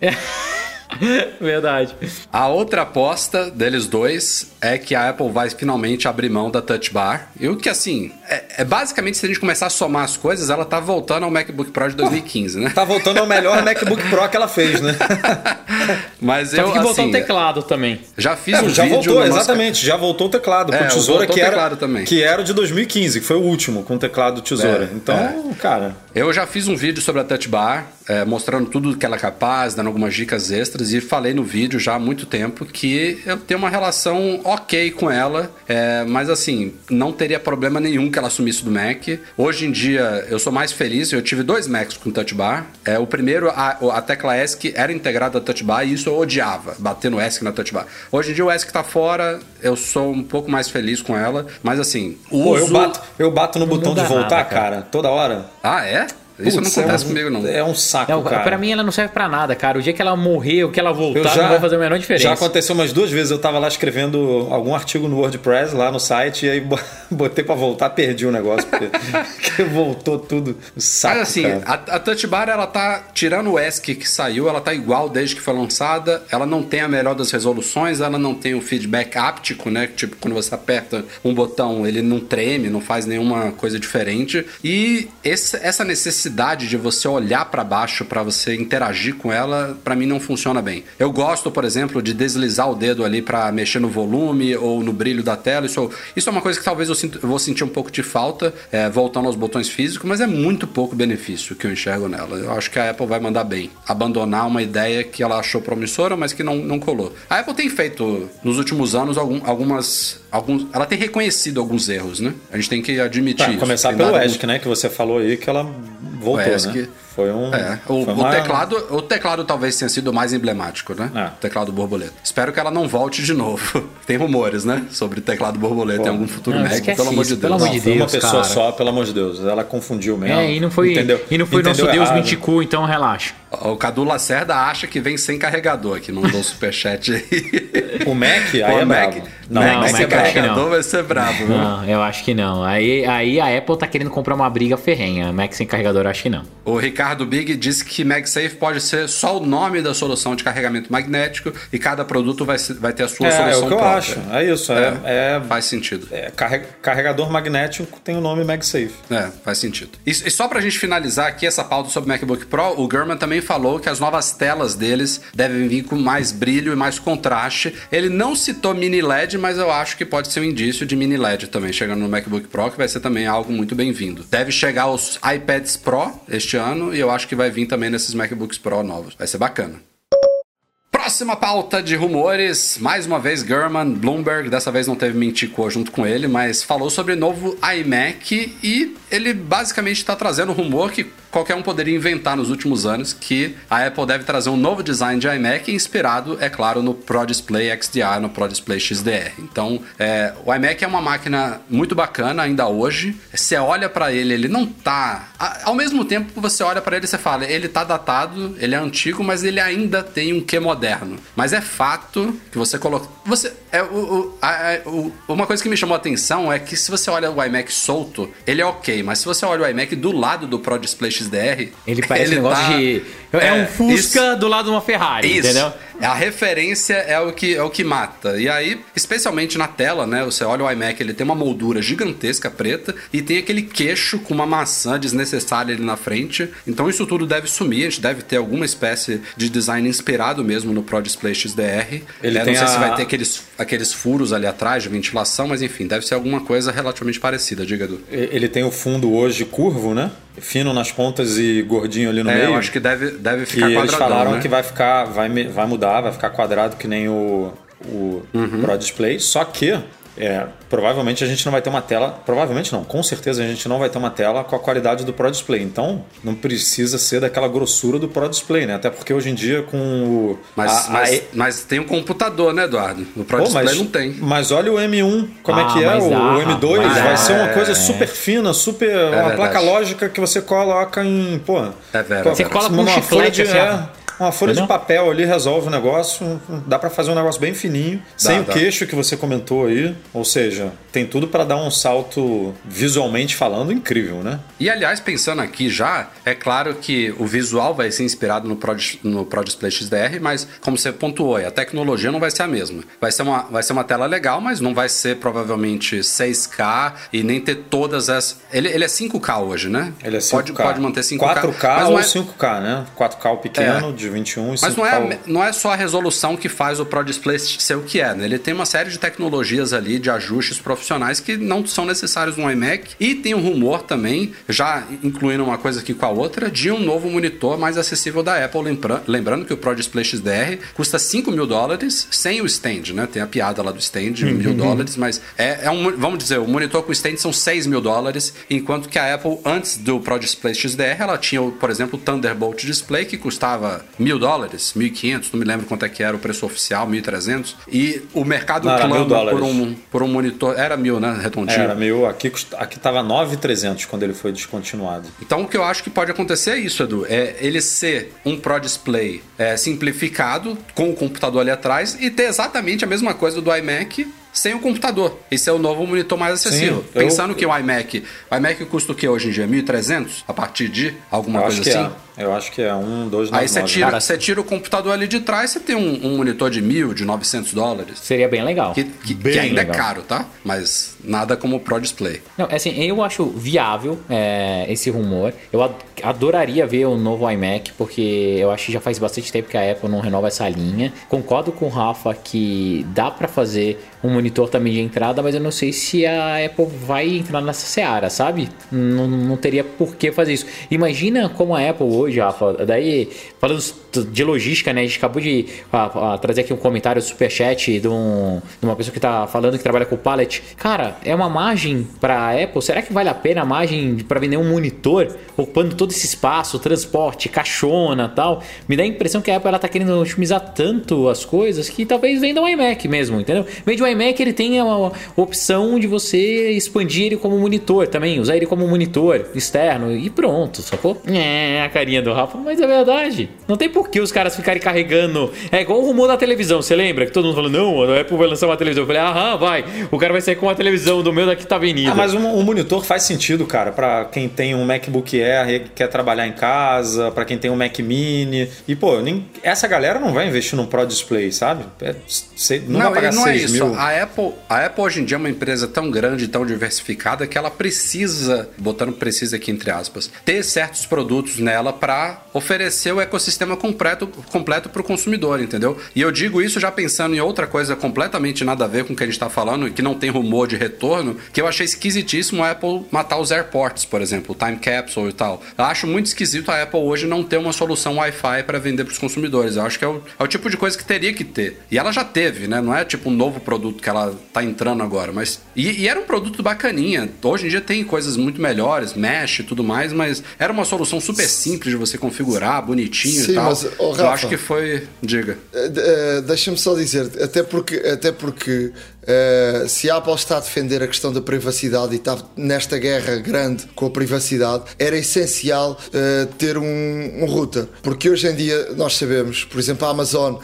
Verdade. A outra aposta deles dois é que a Apple vai finalmente abrir mão da Touch Bar. E o que, assim, é, é basicamente se a gente começar a somar as coisas, ela tá voltando ao MacBook Pro de 2015, né? tá voltando ao melhor MacBook Pro que ela fez, né? Mas Só eu, que botar assim, o teclado também. já fiz É, um já vídeo... voltou, no nosso- exatamente. Já voltou o teclado É, com tesoura voltou que o era, teclado também. que era o de 2015, que foi o último com teclado tesoura. É, então, cara, Eu já fiz um vídeo sobre a Touch Bar, é, mostrando tudo que ela é capaz, dando algumas dicas extras, e falei no vídeo já há muito tempo que eu tenho uma relação ok com ela, é, mas assim, não teria problema nenhum que ela assumisse do Mac. Hoje em dia, eu sou mais feliz, eu tive dois Macs com Touch Bar. É, o primeiro, a, a tecla ESC era integrada à Touch Bar, e isso eu odiava, bater no ESC na TouchBar. Hoje em dia o ESC tá fora, eu sou um pouco mais feliz com ela, mas assim, o pô, eu uso... bato, eu bato no botão de voltar, nada, cara. cara. toda hora. Ah, é? Isso Putz, não acontece é um- comigo, não. É um saco, Não, cara. pra mim ela não serve pra nada, cara. O dia que ela morrer, o que ela voltar, já, não vai fazer a menor diferença. Já aconteceu umas duas vezes. Eu tava lá escrevendo algum artigo no WordPress lá no site e aí bo- botei pra voltar, perdi o negócio, porque, porque voltou tudo. Saco, Mas assim, cara. a, a Touch Bar, ela tá, tirando o ESC que saiu, ela tá igual desde que foi lançada. Ela não tem a melhor das resoluções, ela não tem o feedback áptico, né? Tipo, quando você aperta um botão, ele não treme, não faz nenhuma coisa diferente. E esse- essa necessidade de você olhar pra baixo pra você interagir com ela, pra mim não funciona bem. Eu gosto, por exemplo, de deslizar o dedo ali pra mexer no volume ou no brilho da tela. Isso, isso é uma coisa que talvez eu, sinto- eu vou sentir um pouco de falta, é, voltando aos botões físicos, mas é muito pouco benefício que eu enxergo nela. Eu acho que a Apple vai mandar bem. Abandonar uma ideia que ela achou promissora, mas que não, não colou. A Apple tem feito, nos últimos anos, algum- algumas. Alguns, ela tem reconhecido alguns erros, né? A gente tem que admitir isso. começar pelo ESC, né? Que você falou aí que ela voltou, ESC, né? Foi um. É, o, foi o uma- teclado, o teclado talvez tenha sido o mais emblemático, né? É. O teclado borboleta. Espero que ela não volte de novo. Tem rumores, né? Sobre teclado borboleta em algum futuro Não, Mac, esquece pelo amor de pelo Deus. amor de Foi uma Deus, pessoa cara. só, pelo amor de Deus. Ela confundiu mesmo. É, e não foi, Entendeu, e não foi entendeu nosso Deus errado. Minticu, então relaxa. O Cadu Lacerda acha que vem sem carregador, que mandou o superchat aí. O Mac, aí Pô, é Mac, bravo. Não, Não, Mac Mac sem eu acho que carregador não. vai ser brabo, viu? Não, eu acho que não. Aí, aí a Apple tá querendo comprar uma briga ferrenha. Mac sem carregador, eu acho que não. O Ricardo Big disse que MagSafe pode ser só o nome da solução de carregamento magnético e cada produto vai, vai ter a sua É, solução é o que eu própria. acho. É isso. É, é, Faz sentido. é carre- carregador magnético tem o nome MagSafe. É, faz sentido. E, e só pra gente finalizar aqui essa pauta sobre o MacBook Pro, o Gurman também falou que as novas telas deles devem vir com mais brilho e mais contraste. Ele não citou mini LED, mas eu acho que pode ser um indício de mini LED também chegando no MacBook Pro, que vai ser também algo muito bem-vindo. Deve chegar os iPads Pro este ano e eu acho que vai vir também nesses MacBooks Pro novos. Vai ser bacana. Próxima pauta de rumores, mais uma vez Gurman, Bloomberg, dessa vez não teve Mintico junto com ele, mas falou sobre o novo iMac e ele basicamente está trazendo um rumor que qualquer um poderia inventar nos últimos anos, que a Apple deve trazer um novo design de iMac inspirado, é claro, no Pro Display XDR, no Pro Display XDR. Então, é, o iMac é uma máquina muito bacana ainda hoje. Você olha para ele, ele não tá... Ao mesmo tempo, você olha para ele e você fala, ele tá datado, ele é antigo, mas ele ainda tem um quê moderno. Mas é fato que você coloca... Você, é, o, o- a- o- uma coisa que me chamou a atenção é que se você olha o iMac solto, ele é ok, mas se você olha o iMac do lado do Pro Display XDR... Ele parece um negócio tá- de. É, um Fusca isso- do lado de uma Ferrari, isso. entendeu? A referência é o que é o que mata. E aí, especialmente na tela, né? Você olha o iMac, ele tem uma moldura gigantesca preta e tem aquele queixo com uma maçã desnecessária ali na frente. Então isso tudo deve sumir. A gente deve ter alguma espécie de design inspirado mesmo no Pro Display XDR. Ele É, tem não sei se a- vai ter aqueles, aqueles furos ali atrás de ventilação, mas enfim, deve ser alguma coisa relativamente parecida, diga Edu. Ele tem o fundo hoje curvo, né? Fino nas pontas e gordinho ali no É, meio. eu acho que deve, deve que ficar eles quadradão, falaram né? que vai ficar, vai, vai mudar, vai ficar quadrado que nem o, o Uhum. Pro Display. Só que é, provavelmente a gente não vai ter uma tela. Provavelmente não, com certeza a gente não vai ter uma tela com a qualidade do Pro Display. Então não precisa ser daquela grossura do Pro Display, né? Até porque hoje em dia com o. Mas, a- a- mas, mas tem um computador, né, Eduardo? No Pro Pô, Display mas, não tem. mas olha o M1, como Ah, é que é? mas O, dá, o M2 mas vai é, ser uma coisa é. super fina, super. uma verdade. placa lógica que você coloca em. Pô, É verdade. Você cola com um chiclete, de, assim, é, uma folha de Entendeu? papel ali resolve o negócio. Dá pra fazer um negócio bem fininho, sem o dá. queixo que você comentou aí. Ou seja, tem tudo pra dar um salto visualmente falando incrível, né? E aliás, pensando aqui já, é claro que o visual vai ser inspirado no Pro, no Pro Display XDR, mas como você pontuou, a tecnologia não vai ser a mesma. Vai ser, uma, vai ser uma tela legal, mas não vai ser provavelmente 6K e nem ter todas as. Ele, ele é 5K hoje, né? Ele é 5K. Pode, pode manter 5K. 4K mas ou é, 5K, né? 4K o pequeno, É. de 21 e 5K. Mas não é, o- não é só a resolução que faz o Pro Display ser o que é, né? Ele tem uma série de tecnologias ali, de ajustes profissionais que não são necessários no iMac. E tem um rumor também, já incluindo uma coisa aqui com a outra, de um novo monitor mais acessível da Apple. Lembra- Lembrando que o Pro Display XDR custa 5 mil dólares sem o stand, né? Tem a piada lá do stand, mil dólares, mas é, é um, vamos dizer, o monitor com stand são 6 mil dólares, enquanto que a Apple, antes do Pro Display XDR, ela tinha, por exemplo, o Thunderbolt Display, que custava mil dólares, 1.500, não me lembro quanto é que era o preço oficial, 1.300, e o mercado Não, mil clama por um, por um monitor, era mil, né, redondinho. Era meio. Aqui, custa- aqui tava 9,300 quando ele foi descontinuado. Então o que eu acho que pode acontecer é isso, Edu. É ele ser um Pro Display é, simplificado, com o computador ali atrás, e ter exatamente a mesma coisa do iMac sem o computador. Esse é o novo monitor mais acessível. eu- Pensando que o iMac. O iMac custa o que hoje em dia? 1.300? A partir de alguma Eu coisa acho que assim? é. Eu acho que é um, dois, Aí você tira, você tira o computador ali de trás, você tem um, um monitor de mil, de 900 dólares. Seria bem legal. Que, que- Bem que ainda legal. é caro, tá? Mas nada como o Pro Display. Não, assim, eu acho viável é, esse rumor. Eu ad- adoraria ver um novo iMac, porque eu acho que já faz bastante tempo que a Apple não renova essa linha. Concordo com o Rafa que dá pra fazer um monitor também de entrada, mas eu não sei se a Apple vai entrar nessa seara, sabe? Não, não teria por que fazer isso. Imagina como a Apple hoje, Rafa. Daí, falando de logística, né? A gente acabou de a, a, trazer aqui um comentário do superchat de, um, de uma pessoa que tá falando que trabalha com pallet. Cara, é uma margem para Apple? Será que vale a pena a margem para vender um monitor ocupando todo esse espaço, transporte, caixona tal? Me dá a impressão que a Apple ela tá querendo otimizar tanto as coisas que talvez venda um iMac mesmo, entendeu? Vende um iMac, ele tem a opção de você expandir ele como monitor também, usar ele como monitor externo e pronto, sacou? É, a carinha do Rafa, mas é verdade. Não tem por que os caras ficarem carregando. É igual o rumor da televisão, você lembra? Que todo mundo falou, não, a Apple vai lançar uma televisão. Eu falei, aham, vai. O cara vai sair com uma televisão do meu daqui tá avenida. Ah, mas um, um monitor faz sentido, cara, para quem tem um MacBook Air e quer trabalhar em casa, para quem tem um Mac Mini. E, pô, nem, essa galera não vai investir num Pro Display, sabe? É, não, não, vai pagar não é isso. Mil. A Apple, a Apple hoje em dia é uma empresa tão grande, tão diversificada, que ela precisa, botando precisa aqui entre aspas, ter certos produtos nela para oferecer o ecossistema completo completo para o consumidor, entendeu? E eu digo isso já pensando em outra coisa completamente nada a ver com o que a gente está falando, que não tem rumor de retorno, que eu achei esquisitíssimo a Apple matar os AirPorts, por exemplo, o Time Capsule e tal. Eu acho muito esquisito a Apple hoje não ter uma solução Wi-Fi para vender para os consumidores. Eu acho que é o, é o, tipo de coisa que teria que ter. E ela já teve, né? Não é tipo um novo produto que ela tá entrando agora, mas e, e era um produto bacaninha. Hoje em dia tem coisas muito melhores, mesh e tudo mais, mas era uma solução super simples de você configurar, bonitinho Sim, e tal. Mas, oh, Rafa, eu acho que foi, diga. Uh, uh, Deixa-me só dizer, até porque até porque Uh, se a Apple está a defender a questão da privacidade e está nesta guerra grande com a privacidade, era essencial uh, ter um, um, router. Porque hoje em dia nós sabemos, por exemplo, a Amazon uh,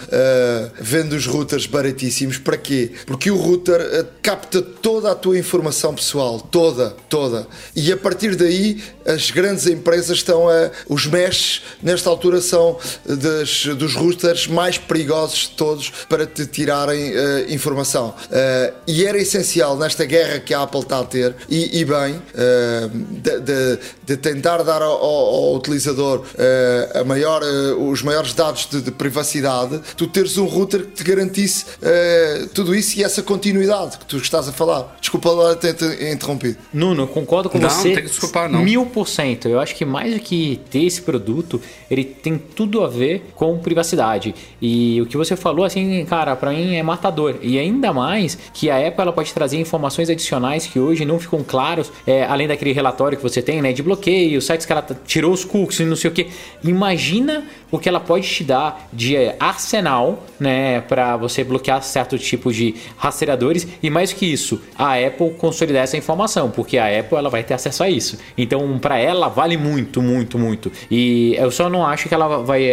vende os routers baratíssimos. Para quê? Porque o router capta toda a tua informação pessoal, toda, toda. E a partir daí as grandes empresas estão a. Os mesh, nesta altura, são das, dos routers mais perigosos de todos para te tirarem informação. Uh, e era essencial nesta guerra que a Apple está a ter, e, e bem, uh, de, de, de, tentar dar ao, ao utilizador uh, a maior, os maiores dados de, de, privacidade, tu teres um router que te garantisse tudo isso e essa continuidade que tu estás a falar. Desculpa lá ter interrompido. Nuno, concordo com não, você. Não, tem que desculpar, não. Mil por cento. Eu acho que mais do que ter esse produto, ele tem tudo a ver com privacidade. E o que você falou, assim, cara, para mim é matador. E ainda mais que a Apple ela pode trazer informações adicionais que hoje não ficam claros, é, além daquele relatório que você tem, né, de bloqueio, sites que ela tirou os cookies e não sei o que. Imagina o que ela pode te dar de arsenal, né, para você bloquear certo tipo de rastreadores e mais que isso, a Apple consolidar essa informação, porque a Apple ela vai ter acesso a isso. Então, para ela vale muito, muito, muito. E eu só não acho que ela vai,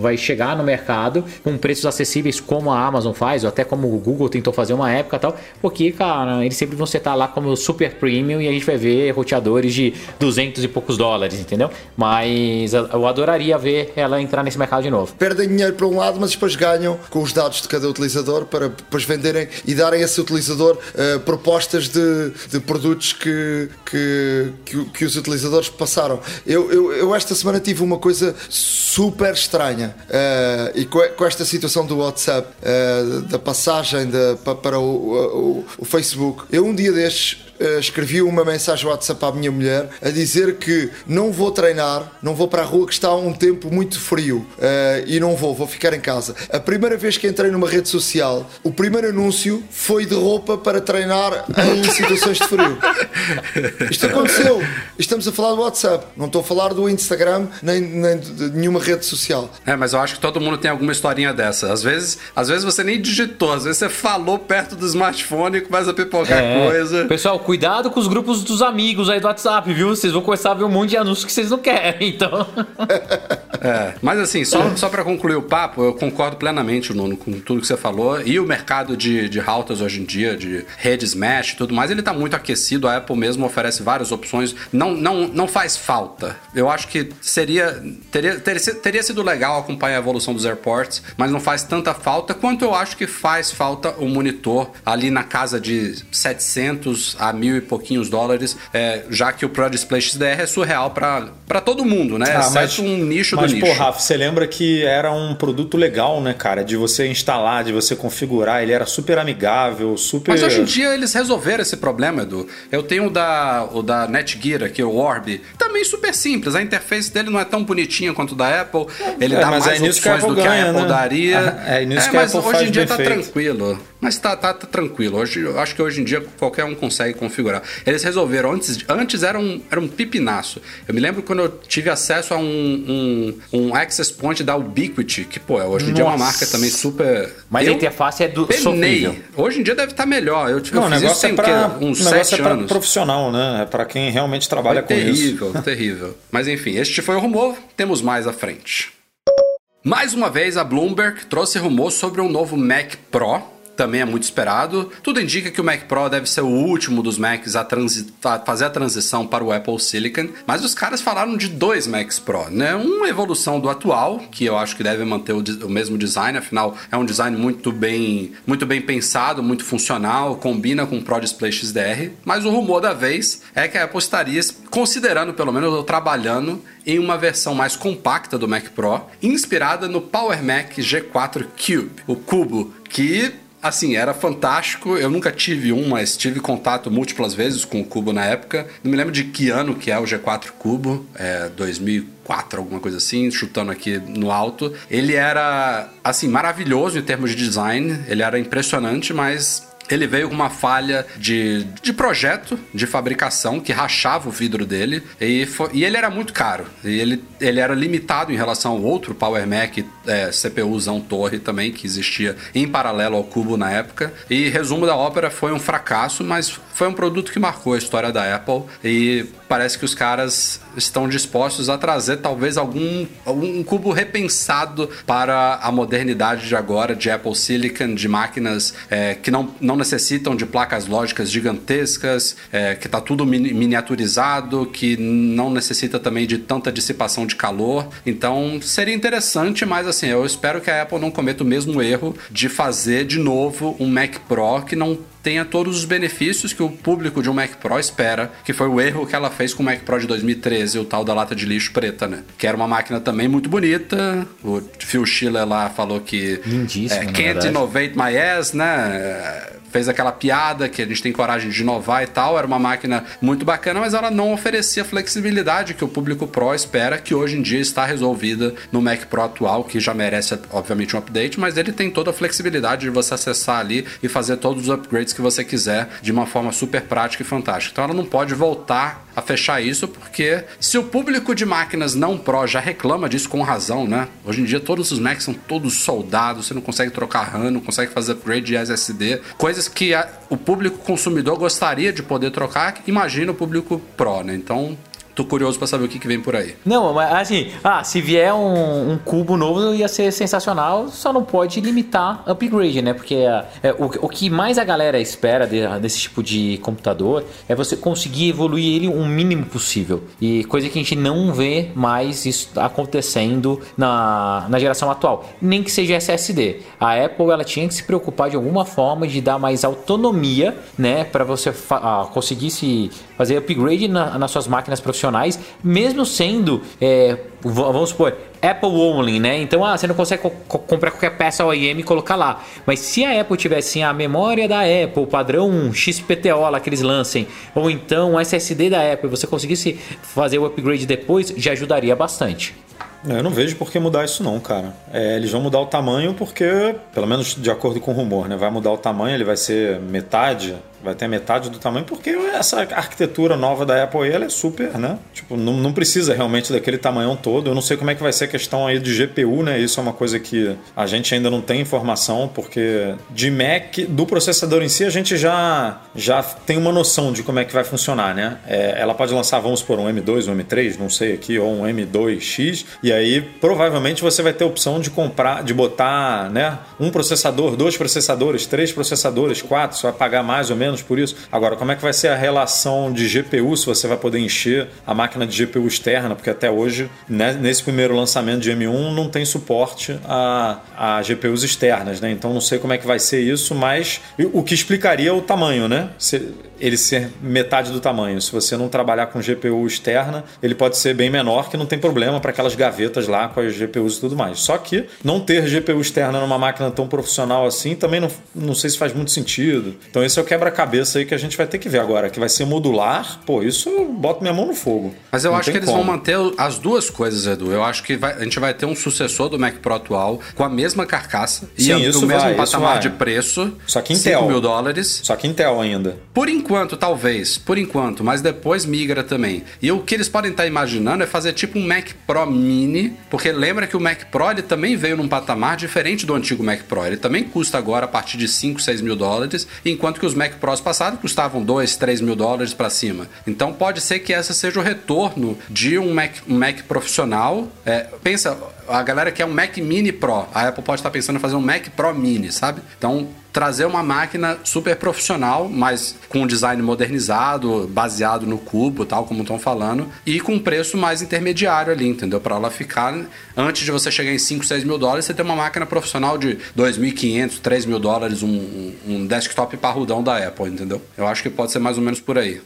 vai chegar no mercado com preços acessíveis como a Amazon faz, ou até como o Google tentou fazer uma época tal, porque, cara, eles sempre vão setar lá como super premium e a gente vai ver roteadores de 200 e poucos dólares, entendeu? Mas eu adoraria ver ela entrar nesse mercado de novo. Perdem dinheiro para um lado, mas depois ganham com os dados de cada utilizador para depois venderem e darem a esse utilizador uh, propostas de, de produtos que, que, que, que, os utilizadores passaram. Eu, eu, eu, esta semana tive uma coisa super estranha uh, e com, com, esta situação do WhatsApp, uh, da passagem de, para o, o, o, Facebook. Eu um dia destes escrevi uma mensagem no WhatsApp à minha mulher a dizer que não vou treinar, não vou para a rua que está um tempo muito frio uh, e não vou, vou ficar em casa. A primeira vez que entrei numa rede social, o primeiro anúncio foi de roupa para treinar em situações de frio. Isto aconteceu. Estamos a falar do WhatsApp, não estou a falar do Instagram nem, nem de nenhuma rede social. É, mas eu acho que todo mundo tem alguma historinha dessa. Às vezes, às vezes você nem digitou, às vezes você falou perto do smartphone e começa a pipocar é. coisa. Pessoal, cuidado com os grupos dos amigos aí do WhatsApp, viu? Vocês vão começar a ver um monte de anúncios que vocês não querem, então. é, mas assim, só, só para concluir o papo, eu concordo plenamente, Nuno, com tudo que você falou. E o mercado de, de routers hoje em dia, de redes mesh e tudo mais, ele tá muito aquecido. A Apple mesmo oferece várias opções. Não, não, não faz falta. Eu acho que seria. Teria, teria, teria sido legal acompanhar a evolução dos airports, mas não faz tanta falta quanto eu acho que faz falta o monitor ali na casa de 700 a mil e pouquinhos dólares, é, já que o Pro Display XDR é surreal para todo mundo, né? Ah, Exceto mas, um nicho do Mas, nicho. pô, Rafa, você lembra que era um produto legal, né, cara? De você instalar, de você configurar. Ele era super amigável, super. Mas hoje em dia eles resolveram esse problema, Edu. Eu tenho o da, o da Netgear aqui, o Orb. Também super simples. A interface dele não é tão bonitinha quanto o da Apple. Ele É, dá mas mais é nisso que opções do que a Apple né? daria. É nisso que a mas hoje em dia tá feito. tranquilo. Mas tá, tá, tá tranquilo. Hoje, acho que hoje em dia qualquer um consegue configurar. Eles resolveram. Antes, antes era, um, era um pipinaço. Eu me lembro quando eu tive acesso a um, um, um access point da Ubiquiti, que, pô, hoje em dia é uma marca também super. Mas eu a interface é do penei. sofrível. Hoje em dia deve estar melhor. Eu, Não, eu o fiz isso negócio é pra, uns o negócio sete é pra anos. profissional, né? É pra quem realmente trabalha com isso. terrível, terrível. Mas enfim, este foi o rumor, temos mais à frente. Mais uma vez, a Bloomberg trouxe rumor sobre um novo Mac Pro. Também é muito esperado. Tudo indica que o Mac Pro deve ser o último dos Macs a, a fazer a transição para o Apple Silicon. Mas os caras falaram de dois Macs Pro, né? Uma evolução do atual, que eu acho que deve manter o, o mesmo design, afinal é um design muito bem, muito bem pensado, muito funcional, combina com o Pro Display XDR. Mas o rumor da vez é que a Apple estaria considerando, pelo menos, ou trabalhando em uma versão mais compacta do Mac Pro, inspirada no Power Mac G4 Cube, o Cubo, que Assim, era fantástico. Eu nunca tive um, mas tive contato múltiplas vezes com o Cubo na época. Não me lembro de que ano que é o G4 Cubo, é 2004, alguma coisa assim, chutando aqui no alto. Ele era, assim, maravilhoso em termos de design. Ele era impressionante, mas ele veio com uma falha de, de projeto, de fabricação, que rachava o vidro dele. E, fo- e ele era muito caro. E ele, ele era limitado em relação ao outro Power Mac é, CPUzão torre também, que existia em paralelo ao Cubo na época. E resumo da ópera foi um fracasso, mas foi um produto que marcou a história da Apple. E parece que os caras estão dispostos a trazer talvez algum, algum cubo repensado para a modernidade de agora, de Apple Silicon, de máquinas é, que não, não necessitam de placas lógicas gigantescas, é, que está tudo mini- miniaturizado, que não necessita também de tanta dissipação de calor. Então seria interessante, mas assim, eu espero que a Apple não cometa o mesmo erro de fazer de novo um Mac Pro que não tenha todos os benefícios que o público de um Mac Pro espera, que foi o erro que ela fez com o Mac Pro de 2013, o tal da lata de lixo preta, né? Que era uma máquina também muito bonita. O Phil Schiller lá falou que Lindíssima, é, can't innovate my ass, né? Fez aquela piada que a gente tem coragem de inovar e tal. Era uma máquina muito bacana, mas ela não oferecia a flexibilidade que o público Pro espera, que hoje em dia está resolvida no Mac Pro atual, que já merece, obviamente, um update, mas ele tem toda a flexibilidade de você acessar ali e fazer todos os upgrades que você quiser de uma forma super prática e fantástica. Então ela não pode voltar a fechar isso, porque se o público de máquinas não Pro já reclama disso com razão, né? Hoje em dia todos os Macs são todos soldados, você não consegue trocar RAM, não consegue fazer upgrade de SSD, coisas que a- o público consumidor gostaria de poder trocar, imagina o público Pro, né? Então, tô curioso pra saber o que, que vem por aí. Não, mas assim, ah, se vier um, um cubo novo ia ser sensacional, só não pode limitar upgrade, né? Porque é, é, o, o que mais a galera espera de- desse tipo de computador é você conseguir evoluir ele o mínimo possível. E coisa que a gente não vê mais isso acontecendo na, na geração atual. Nem que seja SSD. A Apple ela tinha que se preocupar de alguma forma de dar mais autonomia, né? Para você ah, conseguir se fazer upgrade na- nas suas máquinas profissionais, mesmo sendo, é, vamos supor, Apple only, né? Então, ah, você não consegue co- co- comprar qualquer peça OEM e colocar lá. Mas se a Apple tivesse assim, a memória da Apple, padrão XPTO lá que eles lancem, ou então SSD da Apple, você conseguisse fazer o upgrade depois, já ajudaria bastante. Eu não vejo por que mudar isso não, cara. É, eles vão mudar o tamanho porque, pelo menos de acordo com o rumor, né? Vai mudar o tamanho, ele vai ser metade, vai ter metade do tamanho, porque essa arquitetura nova da Apple ela é super, né? Tipo, não, não precisa realmente daquele tamanhão todo. Eu não sei como é que vai ser a questão aí de GPU, né? Isso é uma coisa que a gente ainda não tem informação, porque de Mac, do processador em si, a gente já, já tem uma noção de como é que vai funcionar, né? É, ela pode lançar, vamos por um M2, um M3, não sei aqui, ou um M2X, e aí provavelmente você vai ter a opção de comprar, de botar, né? Um processador, dois processadores, três processadores, quatro, você vai pagar mais ou menos menos por isso. Agora, como é que vai ser a relação de GPU, se você vai poder encher a máquina de GPU externa? Porque até hoje, né, nesse primeiro lançamento de M1, não tem suporte a, a GPUs externas, né? Então não sei como é que vai ser isso, mas o que explicaria o tamanho, né? Se, ele ser metade do tamanho. Se você não trabalhar com GPU externa, ele pode ser bem menor, que não tem problema para aquelas gavetas lá com as GPUs e tudo mais. Só que não ter GPU externa numa máquina tão profissional assim também não, não sei se faz muito sentido. Então esse é o quebra-cabeça aí que a gente vai ter que ver agora, que vai ser modular. Pô, isso eu boto minha mão no fogo. Mas eu Não acho que eles como. vão manter as duas coisas, Edu. Eu acho que vai- a gente vai ter um sucessor do Mac Pro atual com a mesma carcaça Sim, e o mesmo patamar de preço. Só que 5 Intel. mil dólares. Só que Intel ainda. Por enquanto, talvez. Por enquanto. Mas depois migra também. E o que eles podem estar imaginando é fazer tipo um Mac Pro Mini. Porque lembra que o Mac Pro ele também veio num patamar diferente do antigo Mac Pro. Ele também custa agora a partir de 5, 6 mil dólares. Enquanto que os Mac Pros passados custavam 2, 3 mil dólares para cima. Então pode ser que essa seja o retorno de um Mac, um Mac profissional. É, pensa, a galera quer um Mac Mini Pro. A Apple pode estar pensando em fazer um Mac Pro Mini, sabe? Então trazer uma máquina super profissional, mas com um design modernizado, baseado no cubo, tal como estão falando, e com um preço mais intermediário ali, entendeu? Para ela ficar antes de você chegar em 5, 6 mil dólares, você ter uma máquina profissional de 2.500, 3 mil dólares, um, um- um desktop parrudão da Apple, entendeu? Eu acho que pode ser mais ou menos por aí.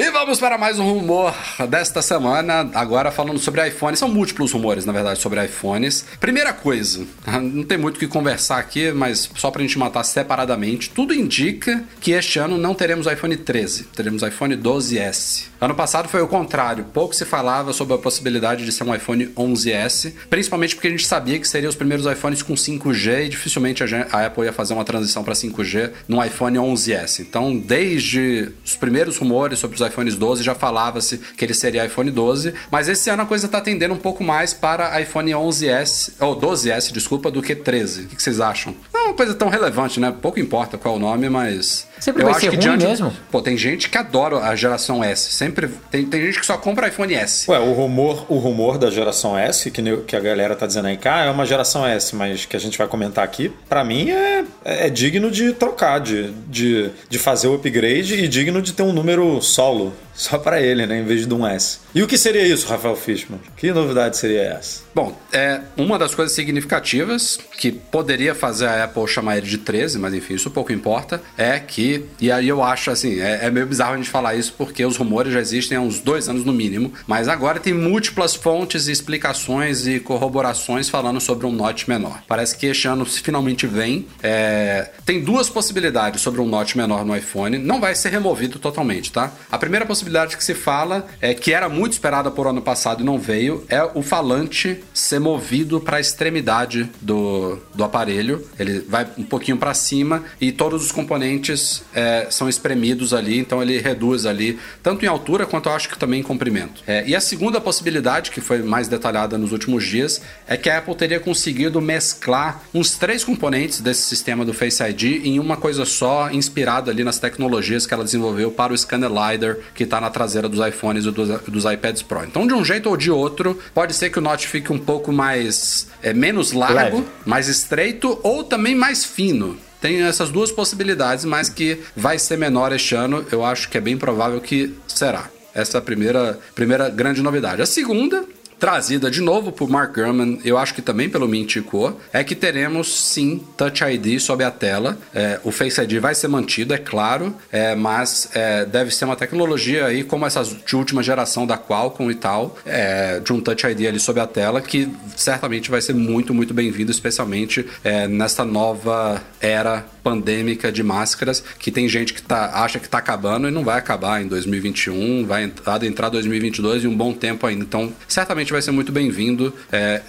E vamos para mais um rumor desta semana, agora falando sobre iPhone. São múltiplos rumores, na verdade, sobre iPhones. Primeira coisa, não tem muito o que conversar aqui, mas só pra gente matar separadamente, tudo indica que este ano não teremos iPhone 13, teremos iPhone 12S. Ano passado foi o contrário, pouco se falava sobre a possibilidade de ser um iPhone 11S, principalmente porque a gente sabia que seriam os primeiros iPhones com 5G e dificilmente a a Apple ia fazer uma transição para 5G no iPhone 11S. Então, desde os primeiros rumores sobre os iPhones 12 já falava-se que ele seria iPhone 12, mas esse ano a coisa está tendendo um pouco mais para iPhone 11S, ou 12S, desculpa, do que 13. O que vocês acham? Não é uma coisa tão relevante, né? Pouco importa qual é o nome, mas Sempre vai ser ruim mesmo? Pô, tem gente que adora a geração S. Sempre tem, tem gente que só compra iPhone S. Ué, o rumor, o rumor da geração S, que, que a galera tá dizendo aí que ah, é uma geração S, mas que a gente vai comentar aqui, pra mim é, é digno de trocar, de, de, de fazer o upgrade e digno de ter um número solo só pra ele, né, em vez de um S. E o que seria isso, Rafael Fishman? Que novidade seria essa? Bom, é uma das coisas significativas que poderia fazer a Apple chamar ele de 13, mas enfim, isso pouco importa, é que, e aí eu acho assim, é, é meio bizarro a gente falar isso porque os rumores já existem há uns dois anos no mínimo, mas agora tem múltiplas fontes e explicações e corroborações falando sobre um Note menor. Parece que este ano finalmente vem. é, tem duas possibilidades sobre um Note menor no iPhone, não vai ser removido totalmente, tá? A primeira possibilidade que se fala é que era muito esperada por ano passado e não veio, é o falante ser movido para a extremidade do, do aparelho. Ele vai um pouquinho para cima e todos os componentes é, são espremidos ali, então ele reduz ali, tanto em altura quanto eu acho que também em comprimento. É, e a segunda possibilidade, que foi mais detalhada nos últimos dias, é que a Apple teria conseguido mesclar uns três componentes desse sistema do Face ID em uma coisa só, inspirada ali nas tecnologias que ela desenvolveu para o scanner LiDAR que está na traseira dos iPhones e dos, dos iPads Pro. Então, de um jeito ou de outro, pode ser que o Note fique um pouco mais é, menos largo, Leve. mais estreito ou também mais fino. Tem essas duas possibilidades, mas que vai ser menor este ano. Eu acho que é bem provável que será. Essa é a primeira, primeira grande novidade. A segunda trazida de novo por Mark Gurman, eu acho que também pelo Mintico, é que teremos sim Touch ID sob a tela. É, o Face ID vai ser mantido, é claro, é, mas é, deve ser uma tecnologia aí como essas de última geração da Qualcomm e tal, é, de um Touch ID ali sob a tela, que certamente vai ser muito, muito bem-vindo, especialmente é, nesta nova era pandêmica de máscaras, que tem gente que tá, acha que tá acabando e não vai acabar em 2021, vai entrar, entrar 2022 e um bom tempo ainda. Então, certamente vai ser muito bem-vindo. É,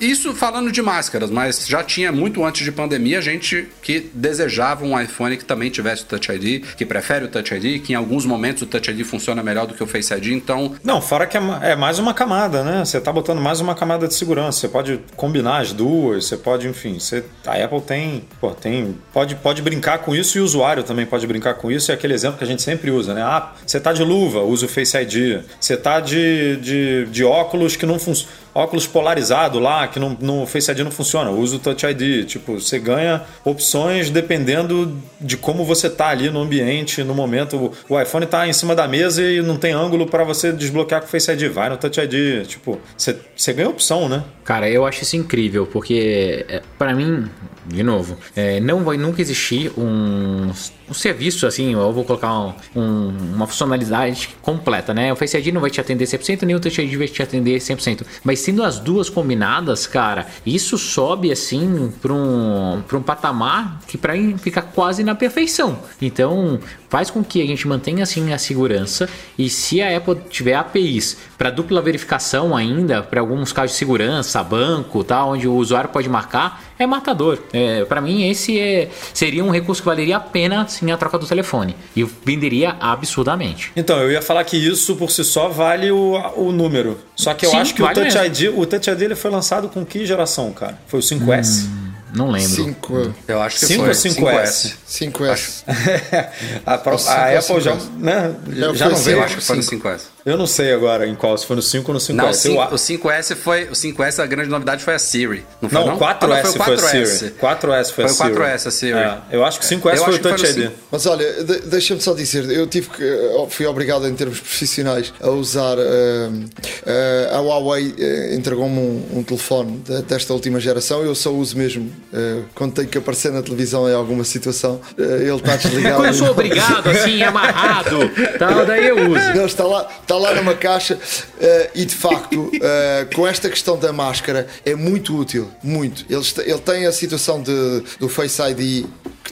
isso falando de máscaras, mas já tinha muito antes de pandemia gente que desejava um iPhone que também tivesse o Touch ID, que prefere o Touch ID, que em alguns momentos o Touch ID funciona melhor do que o Face ID, então Não, fora que é é mais uma camada, né? Você tá botando mais uma camada de segurança. Você pode combinar as duas, você pode, enfim, você, a Apple tem, pô, tem, pode, pode brincar com isso e o usuário também pode brincar com isso. É aquele exemplo que a gente sempre usa, né? Ah, você tá de luva, usa o Face ID. Você tá de, de, de óculos que não funcionam. Óculos polarizado lá, que no, no Face ID não funciona, usa o Touch ID. Tipo, você ganha opções dependendo de como você tá ali no ambiente, no momento. O iPhone tá em cima da mesa e não tem ângulo para você desbloquear com o Face ID. Vai no Touch ID. Tipo, você, você ganha opção, né? Cara, eu acho isso incrível, porque é, para mim, de novo, é, não vai nunca existir um, um serviço assim, eu vou colocar um, um, uma funcionalidade completa, né? O Face ID não vai te atender 100%, nem o Touch ID vai te atender 100%. Mas sendo as duas combinadas, cara, isso sobe assim para um, um patamar que para fica quase na perfeição. Então, faz com que a gente mantenha assim a segurança e se a Apple tiver APIs para dupla verificação ainda, para alguns casos de segurança, banco, tal, onde o usuário pode marcar, é matador. É, para mim esse é, seria um recurso que valeria a pena sim a troca do telefone e venderia absurdamente. Então, eu ia falar que isso por si só vale o, o número. Só que eu Sim, acho que vale o Touch mesmo. ID, o Touch ID ele foi lançado com que geração, cara? Foi o 5S? Hum. Não lembro. 5 Eu acho que Cinco foi. ou 5S? 5S. a, pro- O 5 a é Apple já, 5S. né, Já já foi não cinco. veio. Eu acho que foi no Cinco. 5S. Eu não sei agora em qual, se foi no 5 ou no 5S. Não, o, Eu 5, a- o 5S foi. O 5S, a grande novidade foi a Siri. Não foi? Não, Não, o 4S Ah, não, foi, a Siri. 4S foi, Foi a o Siri. 4S a Siri. É, eu acho que o 5S Eu foi acho o que foi Touch ID. cinco. Mas olha, de- deixa-me só dizer, eu tive que, fui obrigado em termos profissionais a usar eh, eh, a Huawei eh, entregou-me um, um telefone de- desta última geração, eu só uso mesmo eh, quando tenho que aparecer na televisão em alguma situação, eh, ele está desligado. Quando eu sou obrigado, assim, amarrado, tal, daí eu uso. Não, está, lá, está lá numa caixa eh, e de facto, com esta questão da máscara, é muito útil. Muito. Ele, ele tem a situação de, do Face ID,